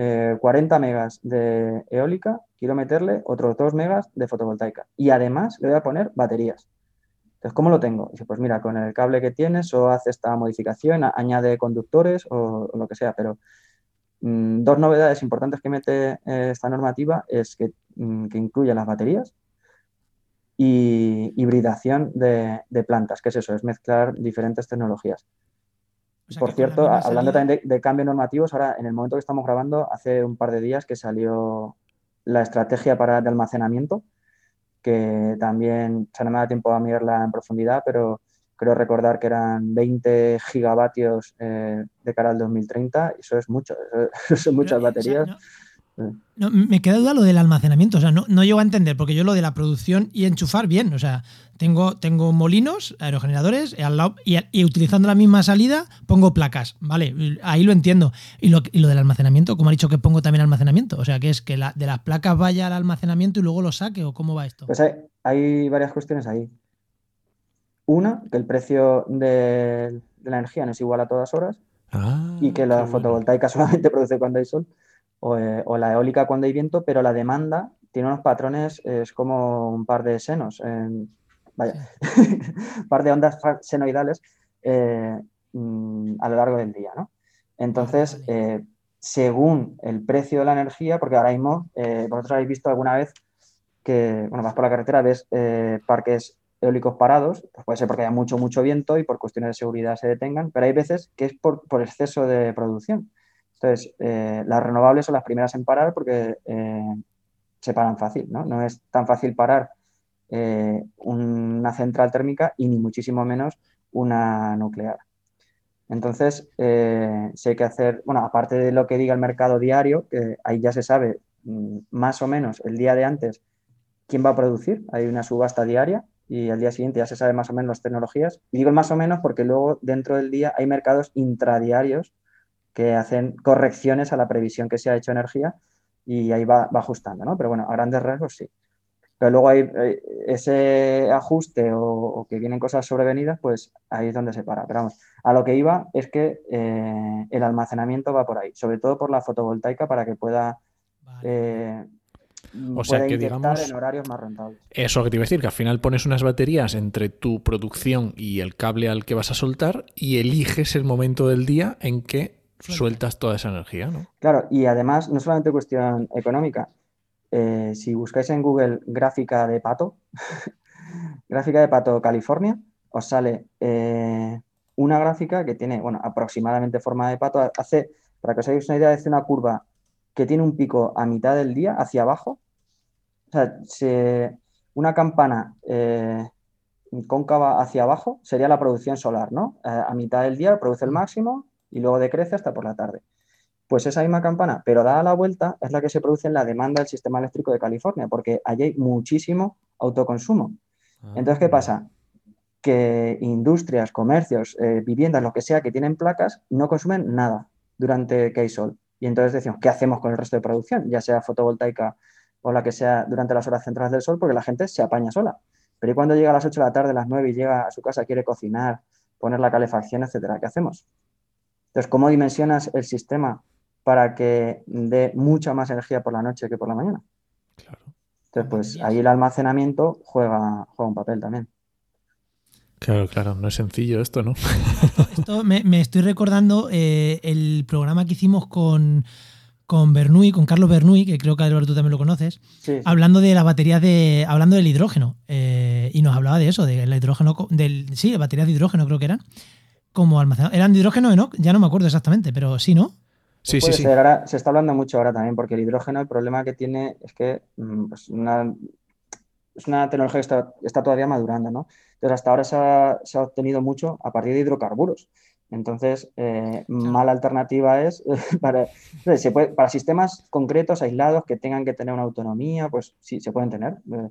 em, eh, megas de eólica, quiero meterle otros 2 megas de fotovoltaica. Y además le voy a poner baterías. Entonces, ¿cómo lo tengo? Dice, pues mira, con el cable que tienes o hace esta modificación, añade conductores o, lo que sea, pero mm, dos novedades importantes que mete eh, esta normativa es que, mm, que, incluye las baterías y hibridación de, plantas, que es eso, es mezclar diferentes tecnologías. Por cierto, hablando también de, de cambios normativos, ahora en el momento que estamos grabando, hace un par de días que salió la estrategia para, de almacenamiento, que también, o no me da tiempo a mirarla en profundidad, pero creo recordar que eran 20 gigavatios eh, de cara al 2030, y eso es mucho, eso, son muchas baterías. No, me queda duda lo del almacenamiento, o sea, no, no, llego a entender, porque yo lo de la producción y enchufar bien, o sea, tengo, tengo molinos, aerogeneradores, y, y, utilizando la misma salida pongo placas, ¿vale? Ahí lo entiendo. Y lo, y lo, del almacenamiento, como ha dicho que pongo también almacenamiento, o sea, que es que la, de las placas vaya al almacenamiento y luego lo saque, ¿o cómo va esto? Pues hay, varias cuestiones ahí. Una, que el precio de, la energía no es igual a todas horas ah, y que la fotovoltaica solamente produce cuando hay sol. Eh, o, la eólica cuando hay viento, pero la demanda tiene unos patrones, es como un par de senos, vaya, un par de ondas senoidales eh, mm, a lo largo del día, ¿no? Entonces, eh, según el precio de la energía, porque ahora mismo, vosotros habéis visto alguna vez que, bueno, vas por la carretera, ves parques eólicos parados, pues puede ser porque haya mucho, mucho viento y por cuestiones de seguridad se detengan, pero hay veces que es por, por exceso de producción. Entonces, eh, las renovables son las primeras en parar porque eh, se paran fácil, ¿no? No es tan fácil parar eh, una central térmica y ni muchísimo menos una nuclear. Entonces, si hay que hacer, bueno, aparte de lo que diga el mercado diario, que ahí ya se sabe mm, más o menos el día de antes quién va a producir, hay una subasta diaria y al día siguiente ya se sabe más o menos las tecnologías. Y digo más o menos porque luego dentro del día hay mercados intradiarios que hacen correcciones a la previsión que se ha hecho energía y ahí va, ajustando, ¿no? Pero bueno, a grandes rasgos sí. Pero luego hay eh, ese ajuste o, que vienen cosas sobrevenidas, pues ahí es donde se para. Pero vamos, a lo que iba es que eh, el almacenamiento va por ahí, sobre todo por la fotovoltaica para que pueda eh, o sea que digamos. En horarios más rentables. Eso que te iba a decir, que al final pones unas baterías entre tu producción y el cable al que vas a soltar y eliges el momento del día en que sueltas toda esa energía, ¿no? Claro, y además, no solamente cuestión económica. Eh, si buscáis en Google gráfica de pato, gráfica de pato California, os sale eh, una gráfica que tiene, bueno, aproximadamente forma de pato. Hace, para que os hagáis una idea, hace una curva que tiene un pico a mitad del día hacia abajo. O sea, una campana eh, cóncava hacia abajo sería la producción solar, ¿no? Eh, a mitad del día produce el máximo y luego decrece hasta por la tarde. Pues esa misma campana, pero dada la vuelta, es la que se produce en la demanda del sistema eléctrico de California, porque allí hay muchísimo autoconsumo. Ah. Entonces, ¿qué pasa? Que industrias, comercios, eh, viviendas, lo que sea, que tienen placas, no consumen nada durante que hay sol. Y entonces decimos, ¿qué hacemos con el resto de producción? Ya sea fotovoltaica o la que sea durante las horas centrales del sol, porque la gente se apaña sola. Pero ¿y cuando llega a las 8 de la tarde, a las 9 y llega a su casa, quiere cocinar, poner la calefacción, etcétera? ¿Qué hacemos? Entonces, ¿cómo dimensionas el sistema para que dé mucha más energía por la noche que por la mañana? Claro. Entonces, pues ahí el almacenamiento juega, juega un papel también. Claro, claro, no es sencillo esto, ¿no? Esto me, estoy recordando eh, el programa que hicimos con, con Bernoulli, con Carlos Bernoulli, que creo que Alberto tú también lo conoces, hablando de las baterías de. hablando del hidrógeno. Eh, y nos hablaba de eso, del hidrógeno, del, sí, baterías de hidrógeno creo que eran. Como almacenado. ¿Eran de hidrógeno o no? Ya no me acuerdo exactamente, pero sí, ¿no? Sí, sí, sí. Ahora, se está hablando mucho ahora también, porque el hidrógeno, el problema que tiene es que mm, pues una, es una tecnología que está, está todavía madurando, ¿no? Entonces, hasta ahora se ha, obtenido mucho a partir de hidrocarburos. Entonces, eh, mala alternativa es para, para sistemas concretos, aislados, que tengan que tener una autonomía, pues sí, se pueden tener. Eh,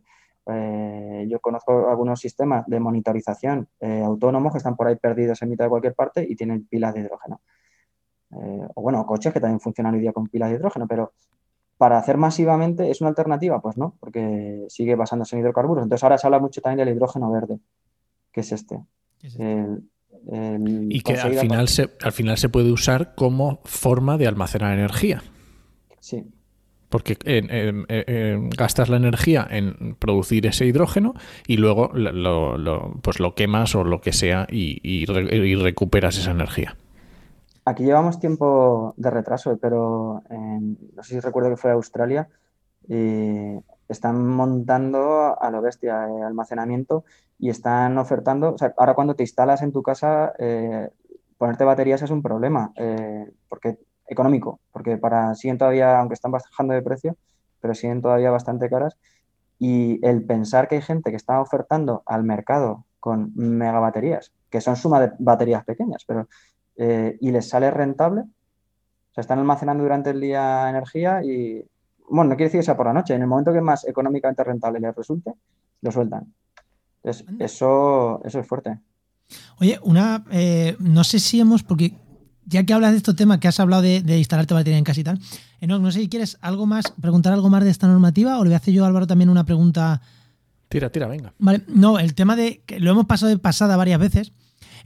eh, yo conozco algunos sistemas de monitorización autónomos que están por ahí perdidos en mitad de cualquier parte y tienen pilas de hidrógeno. o bueno, coches que también funcionan hoy día con pilas de hidrógeno, pero para hacer masivamente, ¿es una alternativa? Pues no, porque sigue basándose en hidrocarburos. Entonces ahora se habla mucho también del hidrógeno verde, que es este. y que al final, se, al final se puede usar como forma de almacenar energía. Sí. Porque gastas la energía en producir ese hidrógeno y luego lo, pues lo quemas o lo que sea y recuperas esa energía. Aquí llevamos tiempo de retraso, pero no sé si recuerdo que fue Australia y están montando a lo bestia eh, almacenamiento y están ofertando, o sea, ahora cuando te instalas en tu casa, eh, ponerte baterías es un problema, eh, porque económico, porque para siguen todavía, aunque están bajando de precio, pero siguen todavía bastante caras. Y el pensar que hay gente que está ofertando al mercado con megabaterías, que son suma de baterías pequeñas, pero eh, y les sale rentable. O sea, están almacenando durante el día energía y, bueno, no quiere decir que sea por la noche, en el momento que más económicamente rentable les resulte, lo sueltan. Entonces, eso, eso es fuerte. Oye, una, eh, no sé si hemos, porque ya que hablas de este tema, que has hablado de, instalarte batería en casa y tal, no, no sé si quieres algo más, preguntar algo más de esta normativa o le voy a hacer yo a Álvaro también una pregunta. Tira, tira, venga. Vale, no, el tema de que lo hemos pasado de pasada varias veces,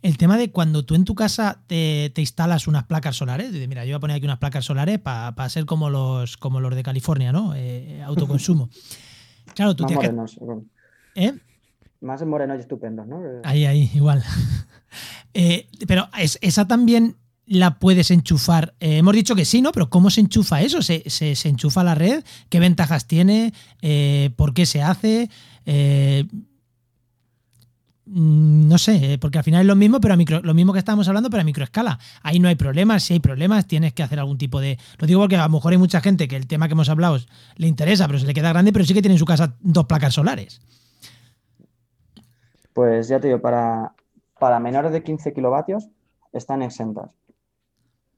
el tema de cuando tú en tu casa te, instalas unas placas solares, mira, yo voy a poner aquí unas placas solares para ser como los, como los de California, ¿no? Eh, autoconsumo. Claro, tú Más morenos. ¿Eh? Más morenos y estupendos, ¿no? Ahí, ahí, igual. Eh, pero esa también la puedes enchufar. Eh, hemos dicho que sí, ¿no? Pero ¿cómo se enchufa eso? ¿Se, se, enchufa la red? ¿Qué ventajas tiene? ¿Por qué se hace? Mm, no sé, eh, porque al final es lo mismo, pero a micro, lo mismo que estábamos hablando, pero a microescala. Ahí no hay problemas, si hay problemas tienes que hacer algún tipo de... Lo digo porque a lo mejor hay mucha gente que el tema que hemos hablado le interesa, pero se le queda grande, pero sí que tiene en su casa dos placas solares. Pues ya te digo, para, para menores de 15 kilovatios están exentas.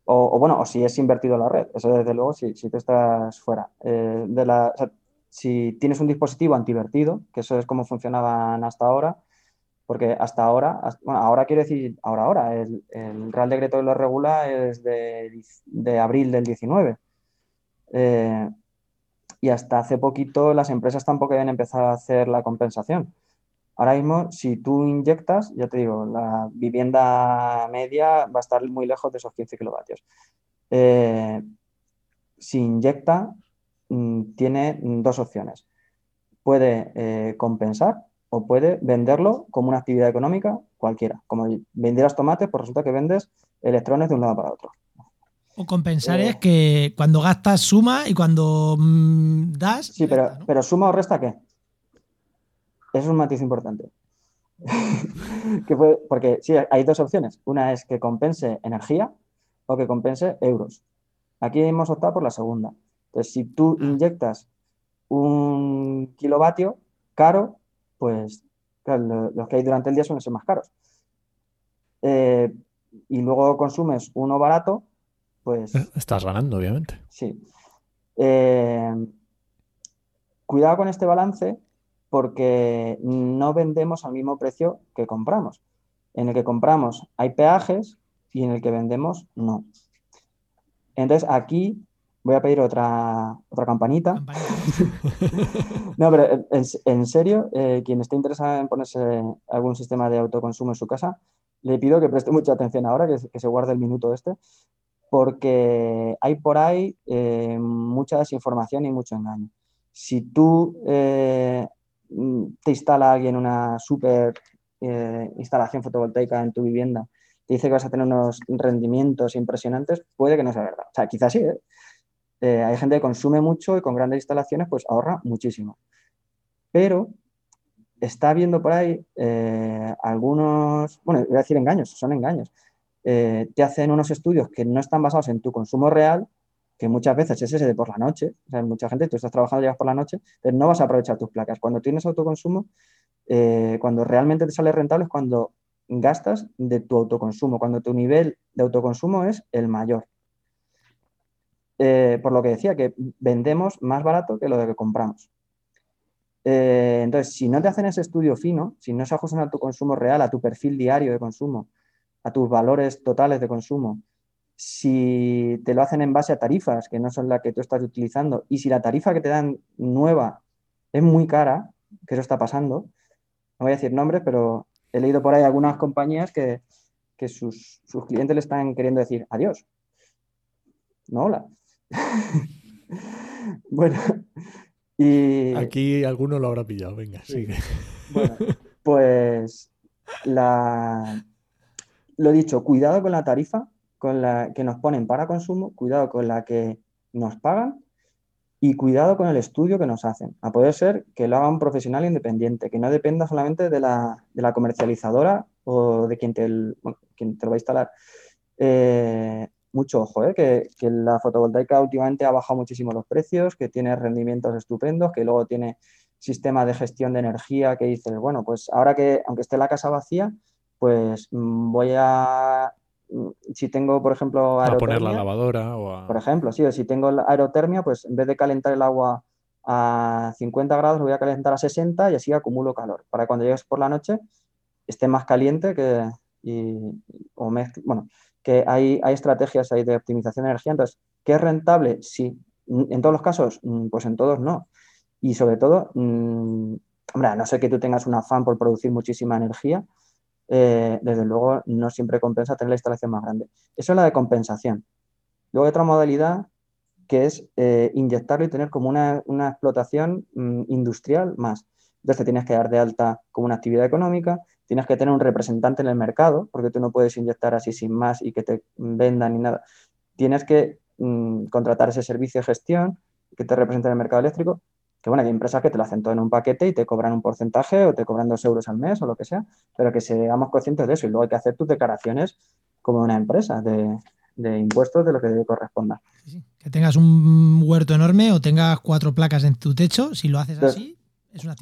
O, bueno, o si es invertido la red, eso desde luego, si, si tú estás fuera. Eh, de la, si tienes un dispositivo antivertido, que eso es como funcionaban hasta ahora, porque hasta ahora, bueno, ahora quiero decir, ahora, ahora, el, Real Decreto que lo regula es de, de abril del 19. Eh, y hasta hace poquito las empresas tampoco habían empezado a hacer la compensación. Ahora mismo, si tú inyectas, ya te digo, la vivienda media va a estar muy lejos de esos 15 kilovatios. Eh, si inyecta, mm, tiene dos opciones. Puede eh, compensar o puede venderlo como una actividad económica cualquiera. Como vendieras tomates, pues resulta que vendes electrones de un lado para otro. O compensar es que cuando gastas suma y cuando mm, das. Sí, pero, pero suma o resta qué? Es un matiz importante. porque sí, hay dos opciones. Una es que compense energía o que compense euros. Aquí hemos optado por la segunda. Entonces, si tú ah. inyectas un kilovatio caro, pues los que hay durante el día suelen ser más caros. Eh, y luego consumes uno barato, pues... Eh, estás ganando, obviamente. Sí. Eh, cuidado con este balance porque no vendemos al mismo precio que compramos. En el que compramos hay peajes y en el que vendemos no. Entonces aquí voy a pedir otra, otra campanita. no, pero en, serio, eh, quien esté interesado en ponerse algún sistema de autoconsumo en su casa, le pido que preste mucha atención ahora, que, se guarde el minuto este, porque hay por ahí eh, mucha desinformación y mucho engaño. Si tú eh, te instala alguien una super instalación fotovoltaica en tu vivienda, te dice que vas a tener unos rendimientos impresionantes, puede que no sea verdad. O sea, quizás sí, ¿eh? Eh, hay gente que consume mucho y con grandes instalaciones pues ahorra muchísimo. Pero está viendo por ahí eh, algunos, bueno, voy a decir engaños, son engaños. Eh, te hacen unos estudios que no están basados en tu consumo real, que muchas veces es ese de por la noche. O sea, mucha gente, tú estás trabajando, llegas por la noche, pero no vas a aprovechar tus placas. Cuando tienes autoconsumo, cuando realmente te sale rentable es cuando gastas de tu autoconsumo, cuando tu nivel de autoconsumo es el mayor. Eh, por lo que decía, que vendemos más barato que lo de que compramos. Eh, entonces, si no te hacen ese estudio fino, si no se ajustan a tu consumo real, a tu perfil diario de consumo, a tus valores totales de consumo, si te lo hacen en base a tarifas que no son las que tú estás utilizando y si la tarifa que te dan nueva es muy cara, que eso está pasando, no voy a decir nombres, pero he leído por ahí algunas compañías que, sus, sus clientes le están queriendo decir adiós. No, hola. bueno, y... Aquí alguno lo habrá pillado, venga, sigue. Bueno, pues la... lo dicho, cuidado con la tarifa con la que nos ponen para consumo, cuidado con la que nos pagan y cuidado con el estudio que nos hacen. A poder ser que lo haga un profesional independiente, que no dependa solamente de la, comercializadora o de quien te, quien te lo va a instalar. Eh, mucho ojo, ¿eh? que, la fotovoltaica últimamente ha bajado muchísimo los precios, que tiene rendimientos estupendos, que luego tiene sistema de gestión de energía que dice, bueno, pues ahora que, aunque esté la casa vacía, pues mm, voy a, si tengo, por ejemplo, aerotermia, a poner la lavadora o a... Por ejemplo, sí, si tengo aerotermia, pues en vez de calentar el agua a 50 grados, lo voy a calentar a 60 y así acumulo calor, para cuando llegues por la noche esté más caliente que, y, o bueno, que hay, hay estrategias ahí de optimización de energía. Entonces, ¿qué es rentable? Sí. ¿En todos los casos? Mm, pues en todos no. Y sobre todo, mm, hombre, a no ser que tú tengas un afán por producir muchísima energía, eh, desde luego no siempre compensa tener la instalación más grande. Eso es la de compensación. Luego hay otra modalidad que es eh, inyectarlo y tener como una, explotación mm, industrial más. Entonces tienes que dar de alta como una actividad económica, tienes que tener un representante en el mercado, porque tú no puedes inyectar así sin más y que te vendan ni nada. Tienes que mm, contratar ese servicio de gestión que te represente en el mercado eléctrico, que bueno, hay empresas que te lo hacen todo en un paquete y te cobran un porcentaje o te cobran dos euros al mes o lo que sea, pero que seamos conscientes de eso y luego hay que hacer tus declaraciones como una empresa de, impuestos de lo que corresponda. Que tengas un huerto enorme o tengas cuatro placas en tu techo, si lo haces así,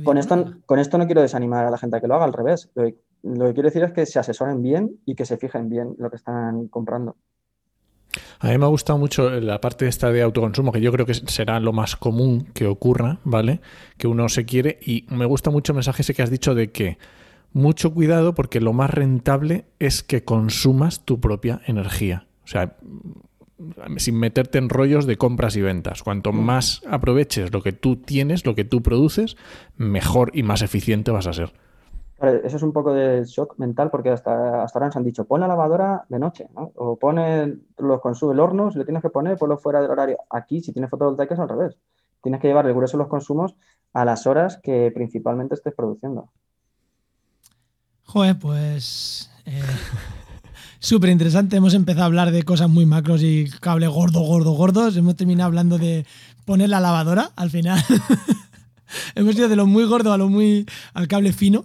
con esto, con esto no quiero desanimar a la gente a que lo haga, al revés. lo que quiero decir es que se asesoren bien y que se fijen bien lo que están comprando. A mí me ha gustado mucho la parte esta de autoconsumo, que yo creo que será lo más común que ocurra, ¿vale? Que uno se quiere. Y me gusta mucho el mensaje ese que has dicho de que mucho cuidado porque lo más rentable es que consumas tu propia energía. O sea, sin meterte en rollos de compras y ventas. Cuanto más aproveches lo que tú tienes, lo que tú produces, mejor y más eficiente vas a ser. Eso es un poco de shock mental porque hasta, hasta ahora nos han dicho, pon la lavadora de noche, ¿no? O pone los consume el horno, si lo tienes que poner, ponlo fuera del horario. Aquí, si tienes fotovoltaica, es al revés. Tienes que llevar el grueso de los consumos a las horas que principalmente estés produciendo. Joder, pues... Eh, Súper interesante. Hemos empezado a hablar de cosas muy macros y cable gordo, gordo, gordos. Hemos terminado hablando de poner la lavadora al final. Hemos ido de lo muy gordo a lo muy al cable fino.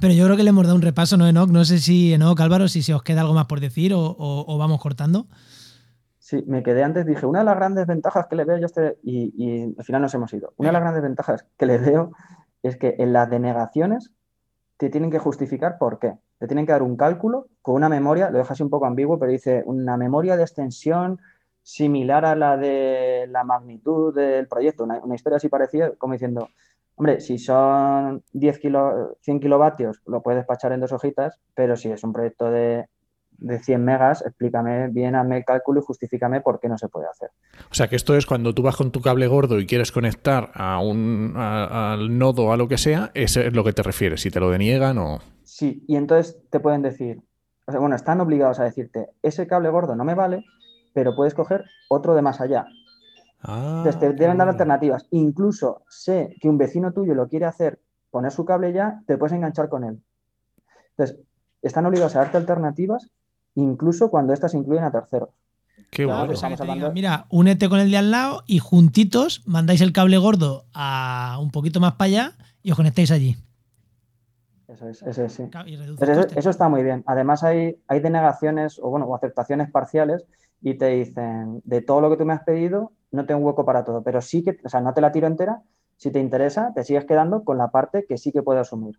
Pero yo creo que le hemos dado un repaso, ¿no, Enoch? No sé si, Enoch, Álvaro, si se os queda algo más por decir o, vamos cortando. Sí, me quedé antes, dije, una de las grandes ventajas que le veo yo este, y, y al final nos hemos ido. Una de las grandes ventajas que le veo es que en las denegaciones te tienen que justificar por qué. Te tienen que dar un cálculo con una memoria, lo dejas un poco ambiguo, pero dice una memoria de extensión similar a la de la magnitud del proyecto, una, historia así parecida, como diciendo, hombre, si son 10 kilo, 100 kilovatios, lo puedes despachar en dos hojitas, pero si es un proyecto de, de 100 megas, explícame bien, hazme el cálculo y justifícame por qué no se puede hacer. O sea, que esto es cuando tú vas con tu cable gordo y quieres conectar a un, al nodo a lo que sea, eso es lo que te refieres, si te lo deniegan o... Sí, y entonces te pueden decir, o sea, bueno, están obligados a decirte, ese cable gordo no me vale, pero puedes coger otro de más allá. Ah, entonces te deben dar alternativas. Incluso sé que un vecino tuyo lo quiere hacer, poner su cable ya, te puedes enganchar con él. Entonces, están obligados a darte alternativas, incluso cuando estas incluyen a terceros. Qué bueno. mira, únete con el de al lado y juntitos mandáis el cable gordo a un poquito más para allá y os conectáis allí. Eso es, eso sí. Eso, está muy bien. Además hay, hay denegaciones o bueno, o aceptaciones parciales y te dicen, de todo lo que tú me has pedido, no tengo hueco para todo, pero sí que, o sea, no te la tiro entera, si te interesa, te sigues quedando con la parte que sí que puedo asumir.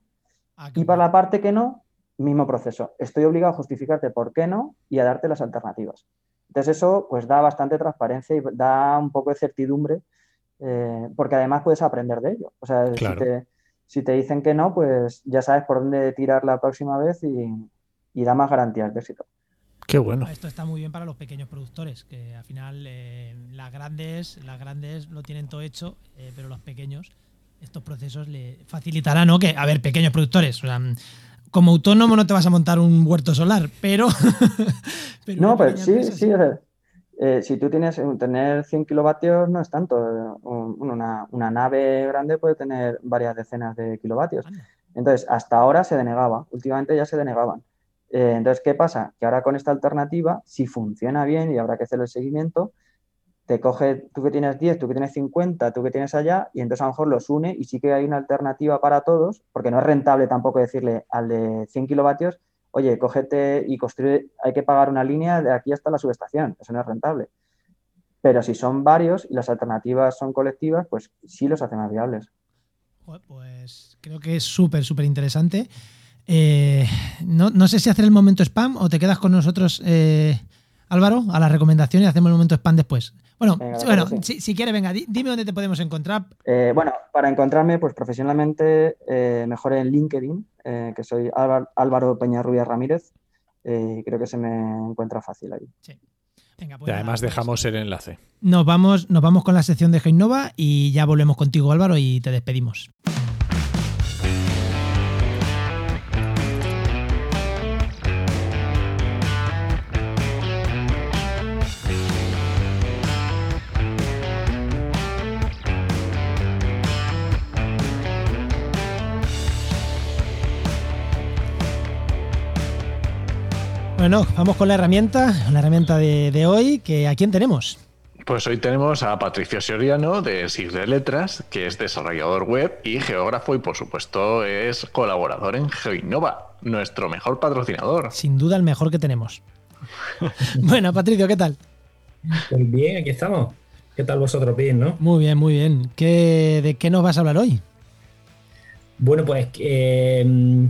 Ah, y para la parte que no, mismo proceso. Estoy obligado a justificarte por qué no y a darte las alternativas. Entonces eso pues da bastante transparencia y da un poco de certidumbre eh, porque además puedes aprender de ello. O sea, si te, si te dicen que no, pues ya sabes por dónde tirar la próxima vez y, da más garantías de éxito. Qué bueno. Esto está muy bien para los pequeños productores, que al final eh, las grandes, las grandes lo tienen todo hecho, eh, pero los pequeños, estos procesos le facilitarán, ¿no? Que, a ver, pequeños productores, o sea, como autónomo no te vas a montar un huerto solar, pero. no, pues sí, sí. Eh, si tú tienes, tener 100 kilovatios no es tanto. Una, nave grande puede tener varias decenas de kilovatios. Entonces, hasta ahora se denegaba, últimamente ya se denegaban. Eh, entonces, ¿qué pasa? Que ahora con esta alternativa, si funciona bien y habrá que hacer el seguimiento, te coge tú que tienes 10, tú que tienes 50, tú que tienes allá, y entonces a lo mejor los une y sí que hay una alternativa para todos, porque no es rentable tampoco decirle al de 100 kilovatios, oye, cógete y construye, hay que pagar una línea de aquí hasta la subestación, eso no es rentable. Pero si son varios y las alternativas son colectivas, pues sí los hace más viables. Pues creo que es súper, súper interesante. Eh, no, sé si hacer el momento spam o te quedas con nosotros, eh, Álvaro, a la recomendación y hacemos el momento spam después. Bueno, bueno si, quieres, venga, dime dónde te podemos encontrar. Eh, bueno, para encontrarme, pues profesionalmente, eh, mejor en LinkedIn, eh, que soy Álvaro Peñarrubia Ramírez. creo que se me encuentra fácil ahí. Sí. Venga, pues y además pues dejamos el enlace. Nos vamos, nos vamos con la sección de Geinova y ya volvemos contigo, Álvaro, y te despedimos. Bueno, vamos con la herramienta, la herramienta de, hoy, que ¿a quién tenemos? Pues hoy tenemos a Patricio Soriano de Sigre Letras, que es desarrollador web y geógrafo y por supuesto es colaborador en GeoInnova, nuestro mejor patrocinador. Sin duda el mejor que tenemos. bueno, Patricio, ¿qué tal? Muy bien, aquí estamos. ¿Qué tal vosotros? Bien, ¿no? Muy bien, muy bien. ¿Qué, ¿De qué nos vas a hablar hoy? Bueno, pues eh,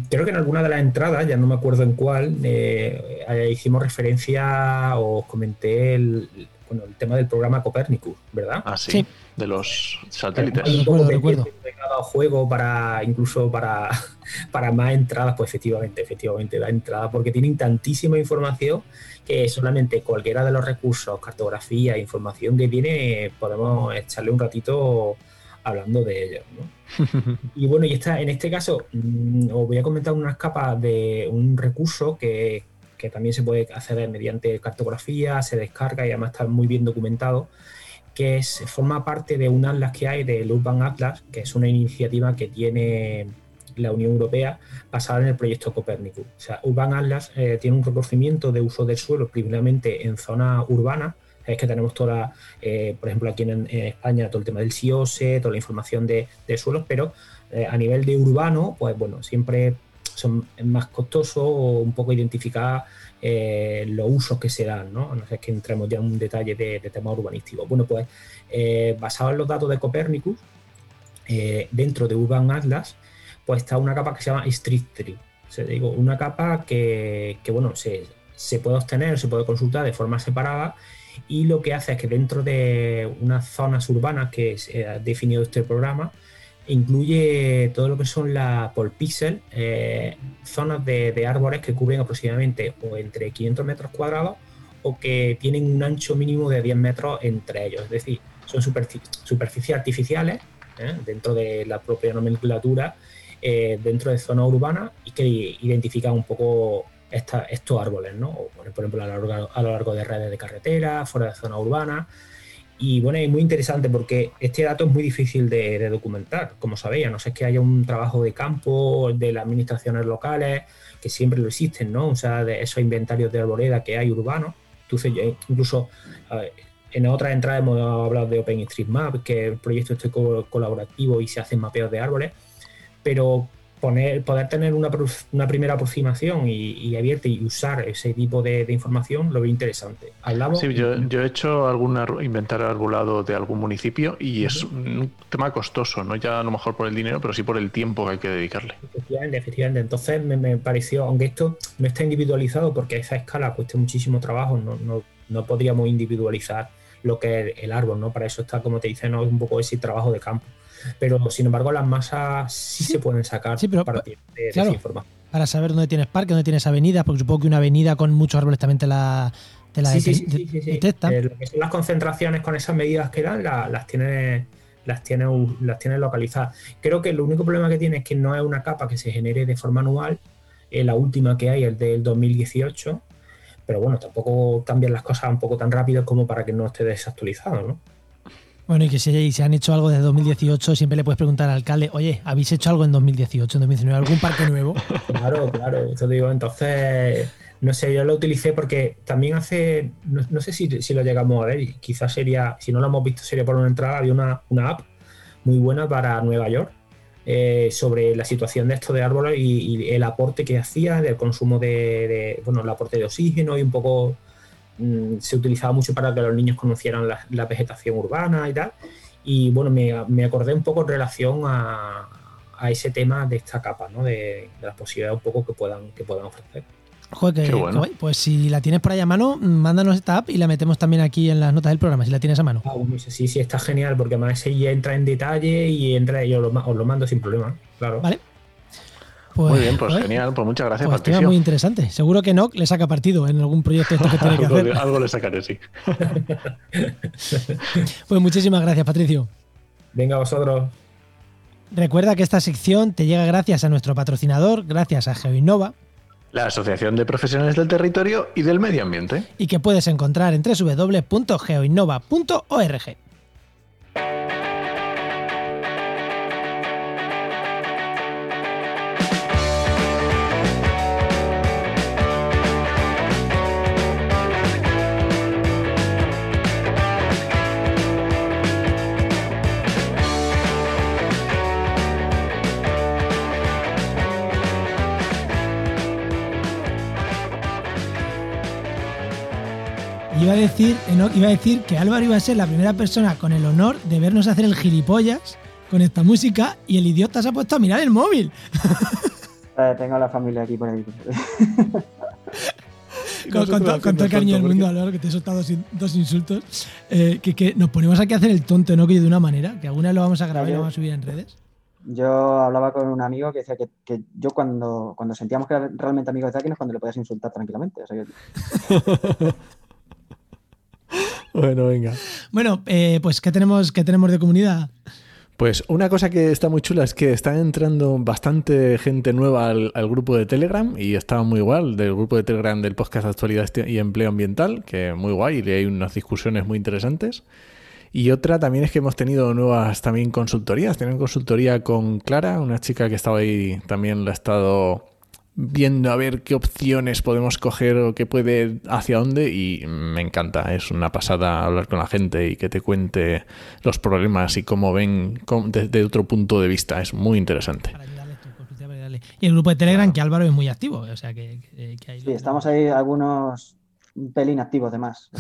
creo que en alguna de las entradas, ya no me acuerdo en cuál, eh, hicimos referencia o comenté el, bueno, el tema del programa Copernicus, ¿verdad? Ah, sí, Sí. de los satélites. Hay un Recuerdo, poco recuerdo. cada juego para incluso para, para más entradas, pues efectivamente, efectivamente da entrada porque tienen tantísima información que solamente cualquiera de los recursos, cartografía, información que tiene, podemos echarle un ratito hablando de ellos. ¿no? Y bueno, y esta, en este caso mm, os voy a comentar unas capas de un recurso que, que también se puede acceder mediante cartografía, se descarga y además está muy bien documentado, que es, forma parte de un atlas que hay del Urban Atlas, que es una iniciativa que tiene la Unión Europea basada en el proyecto Copernicus. O sea, Urban Atlas eh, tiene un reconocimiento de uso del suelo primeramente en zonas urbanas. Es que tenemos toda, eh, por ejemplo, aquí en, España, todo el tema del SIOSE, toda la información de, suelos, pero eh, a nivel de urbano, pues bueno, siempre son más costoso o un poco identificar eh, los usos que se dan, ¿no? No sé, es que entremos ya en un detalle de, de tema urbanístico. Bueno, pues basado en los datos de Copernicus, dentro de Urban Atlas, pues está una capa que se llama Street Tree. O digo, una capa que, que, bueno, se, se puede obtener, se puede consultar de forma separada y lo que hace es que dentro de unas zonas urbanas que se ha definido este programa, incluye todo lo que son las por píxel, eh, zonas de, de árboles que cubren aproximadamente o entre 500 metros cuadrados o que tienen un ancho mínimo de 10 metros entre ellos. Es decir, son superfi- superficies artificiales ¿eh? dentro de la propia nomenclatura, eh, dentro de zonas urbanas y que identifican un poco estos árboles, ¿no? Por ejemplo, a lo, largo, de redes de carretera, fuera de zonas urbanas. Y bueno, es muy interesante porque este dato es muy difícil de, documentar, como sabéis, no ser que haya un trabajo de campo de las administraciones locales, que siempre lo existen, ¿no? O sea, de esos inventarios de arboleda que hay urbanos. Entonces, yo- incluso en otras entradas hemos hablado de OpenStreetMap, que el proyecto este co- colaborativo y se hacen mapeos de árboles, pero poner, poder tener una, primera aproximación y, y abierta y usar ese tipo de, de información lo veo interesante. Hablamos. Sí, yo, yo he hecho algún ar- inventario arbolado de algún municipio y es un tema costoso, no ya a lo mejor por el dinero, pero sí por el tiempo que hay que dedicarle. Efectivamente, efectivamente. Entonces me, me pareció, aunque esto no está individualizado porque a esa escala cuesta muchísimo trabajo, no, no, no podríamos individualizar lo que es el árbol, ¿no? Para eso está, como te dicen, ¿no? un poco ese trabajo de campo. Pero sin embargo, las masas sí, Sí. se pueden sacar Sí, pero- para de, de claro. esa información. Para saber dónde tienes parque, dónde tienes avenidas, porque supongo que una avenida con muchos árboles también te la, te la detecta. Eh, lo que son las concentraciones con esas medidas que dan, la- las tiene las tiene, las tiene localizadas. Creo que el único problema que tiene es que no es una capa que se genere de forma anual. Eh, la última que hay es del 2018. Pero bueno, tampoco cambian las cosas un poco tan rápido como para que no esté desactualizado, ¿no? Bueno, y que si, si han hecho algo desde 2018, siempre le puedes preguntar al alcalde, oye, ¿habéis hecho algo en 2018, en 2019? ¿Algún parque nuevo? Claro, claro, eso digo. Entonces, no sé, yo lo utilicé porque también hace, no, sé si, si lo llegamos a ver, quizás sería, si no lo hemos visto, sería por una entrada, había una, una app muy buena para Nueva York eh, sobre la situación de estos de árboles y, el aporte que hacía, del consumo de, bueno, el aporte de oxígeno y un poco mm, se utilizaba mucho para que los niños conocieran la, la vegetación urbana y tal. Y bueno, me, me acordé un poco en relación a, a ese tema de esta capa, ¿no? De, de las posibilidades un poco que puedan, que puedan ofrecer. Joder, que- Qué bueno. pues si la tienes por ahí a mano, mándanos esta app y la metemos también aquí en las notas del programa, si la tienes a mano. Ah, bueno, sí, sí, está genial, porque además ya entra en detalle y entra, yo lo os lo mando sin problema, claro. Vale. Pues, Muy bien, pues genial, pues muchas gracias, Pues tema Patricio. muy interesante. Seguro que Nock le saca partido en algún proyecto de estos que tiene que algo, hacer. le- algo le sacaré, sí. Pues muchísimas gracias, Patricio. Venga, vosotros. Recuerda que esta sección te llega gracias a nuestro patrocinador, gracias a GeoInnova, La Asociación de Profesionales del Territorio y del Medio Ambiente. y que puedes encontrar en www.geoinnova.org. decir, Enoch, iba a decir que Álvaro iba a ser la primera persona con el honor de vernos hacer el gilipollas con esta música y el idiota se ha puesto a mirar el móvil. Eh, tengo a la familia aquí por ahí. con, con to- con todo el cariño del mundo, Álvaro, que te he soltado dos, dos insultos. eh, que, que nos ponemos aquí a hacer el tonto, ¿no? Que de una manera, que alguna vez lo vamos a grabar y lo vamos a subir en redes. Yo hablaba con un amigo que decía que, que yo cuando, cuando sentíamos que era realmente amigos de alguien es cuando le podías insultar tranquilamente. O sea, que- Bueno, venga. Bueno, eh, pues ¿qué tenemos, ¿qué tenemos de comunidad? Pues una cosa que está muy chula es que está entrando bastante gente nueva al, al grupo de Telegram y está muy igual, del grupo de Telegram del podcast actualidad Este- y empleo ambiental, que muy guay y hay unas discusiones muy interesantes. Y otra también es que hemos tenido nuevas también consultorías. Tenemos consultoría con Clara, una chica que estaba ahí, también la ha estado viendo a ver qué opciones podemos coger o qué puede, hacia dónde y me encanta. Es una pasada hablar con la gente y que te cuente los problemas y cómo ven desde otro punto de vista. Es muy interesante. Y el grupo de Telegram, que Álvaro es muy activo, o sea que, que- que ahí sí, estamos ahí algunos un pelín activos de más.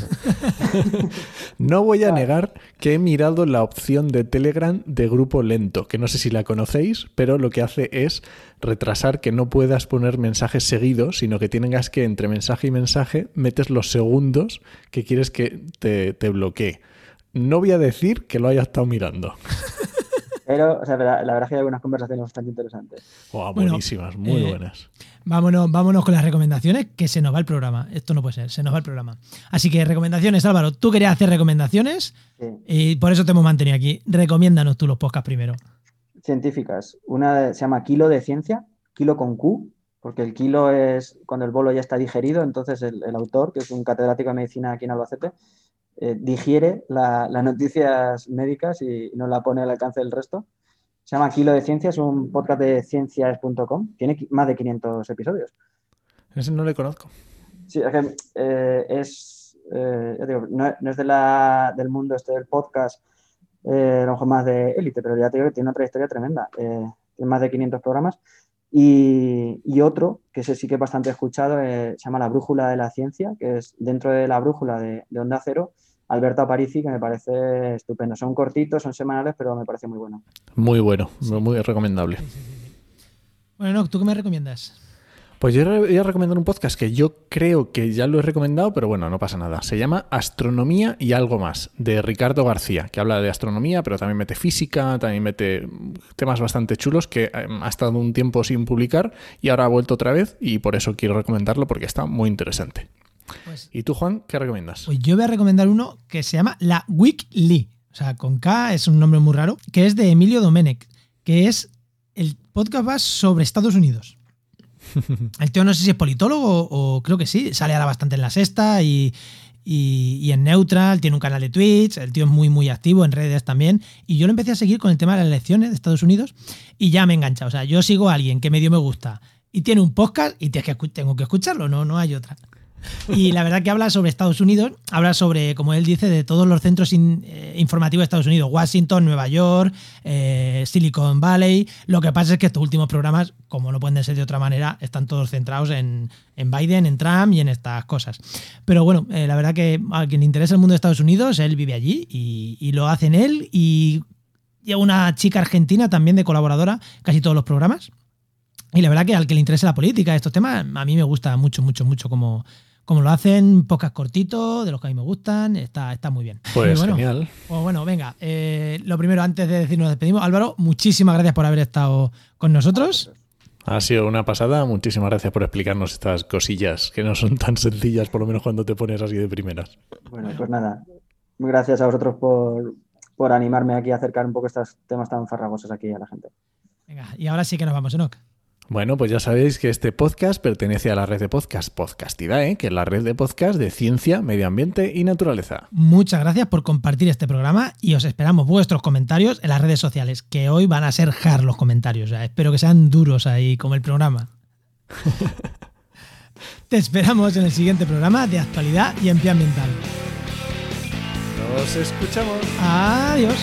No voy a negar que he mirado la opción de Telegram de grupo lento, que no sé si la conocéis, pero lo que hace es retrasar que no puedas poner mensajes seguidos, sino que tengas que entre mensaje y mensaje metes los segundos que quieres que te, te bloquee. No voy a decir que lo haya estado mirando. Pero, o sea, la, la verdad es que hay algunas conversaciones bastante interesantes. Guau, Bueno, buenísimas, muy eh, buenas. Vámonos, vámonos con las recomendaciones, que se nos va el programa. Esto no puede ser, se nos va el programa. Así que recomendaciones, Álvaro. Tú querías hacer recomendaciones Sí. y por eso te hemos mantenido aquí. Recomiéndanos tú los podcasts primero. Científicas. Una se llama Kilo de Ciencia, Kilo con Q, porque el kilo es cuando el bolo ya está digerido, entonces el, el autor, que es un catedrático de medicina aquí en Albacete, eh, digiere la- las noticias médicas y no la pone al alcance del resto. Se llama Kilo de Ciencia, es un podcast de ciencias.com, tiene más de 500 episodios. Ese no le conozco. Sí, es que eh, es, eh, ya digo, no, no es de la, del mundo este del podcast, a lo mejor más de élite, pero ya te digo que tiene una trayectoria tremenda. Tiene más de 500 programas. Y, y otro, que ese sí que es bastante escuchado, eh, se llama La Brújula de la Ciencia, que es dentro de la brújula de, de Onda Cero, Alberto Aparici, que me parece estupendo. Son cortitos, son semanales, pero me parece muy bueno. Muy bueno, muy recomendable. Bueno, no, ¿tú qué me recomiendas? Pues yo voy a recomendar un podcast que yo creo que ya lo he recomendado, pero bueno, no pasa nada. Se llama Astronomía y algo más, de Ricardo García, que habla de astronomía, pero también mete física, también mete temas bastante chulos que eh, ha estado un tiempo sin publicar y ahora ha vuelto otra vez y por eso quiero recomendarlo porque está muy interesante. Pues, ¿Y tú, Juan, qué recomiendas? pues yo voy a recomendar uno que se llama La Weekly. O sea, con K es un nombre muy raro, que es de Emilio Domenech, que es el podcast va sobre Estados Unidos. El tío no sé si es politólogo o, o creo que sí, sale ahora bastante en la sexta y, y- y en Neutral, tiene un canal de Twitch, el tío es muy muy activo en redes también y yo lo empecé a seguir con el tema de las elecciones de Estados Unidos y ya me engancha, o sea, yo sigo a alguien que medio me gusta y tiene un podcast y tengo que escucharlo, no, no hay otra. Y la verdad que habla sobre Estados Unidos, habla sobre, como él dice, de todos los centros in- eh, informativos de Estados Unidos, Washington, Nueva York, eh, Silicon Valley. Lo que pasa es que estos últimos programas, como no pueden ser de otra manera, están todos centrados en, en Biden, en Trump y en estas cosas. Pero bueno, eh, la verdad que a quien le interesa el mundo de Estados Unidos, él vive allí y, y lo hace en él y lleva una chica argentina también de colaboradora, casi todos los programas. Y la verdad que al que le interese la política, estos temas, a mí me gusta mucho, mucho, mucho como, como lo hacen, podcast cortitos, de los que a mí me gustan, está, está muy bien. Pues bueno, genial. Pues bueno, venga, eh, lo primero, antes de decir nos despedimos, Álvaro, muchísimas gracias por haber estado con nosotros. Ha sido una pasada. Muchísimas gracias por explicarnos estas cosillas que no son tan sencillas, por lo menos cuando te pones así de primeras. Bueno, pues nada, gracias a vosotros por, por animarme aquí a acercar un poco estos temas tan farragosos aquí a la gente. Venga, y ahora sí que nos vamos, Enoch. Bueno, pues ya sabéis que este podcast pertenece a la red de podcast Podcastidae, que es la red de podcast de ciencia, medio ambiente y naturaleza. Muchas gracias por compartir este programa y os esperamos vuestros comentarios en las redes sociales, que hoy van a ser hard los comentarios. o sea, espero que sean duros ahí, como el programa. Te esperamos en el siguiente programa de actualidad y empleo ambiental. Nos escuchamos. Adiós.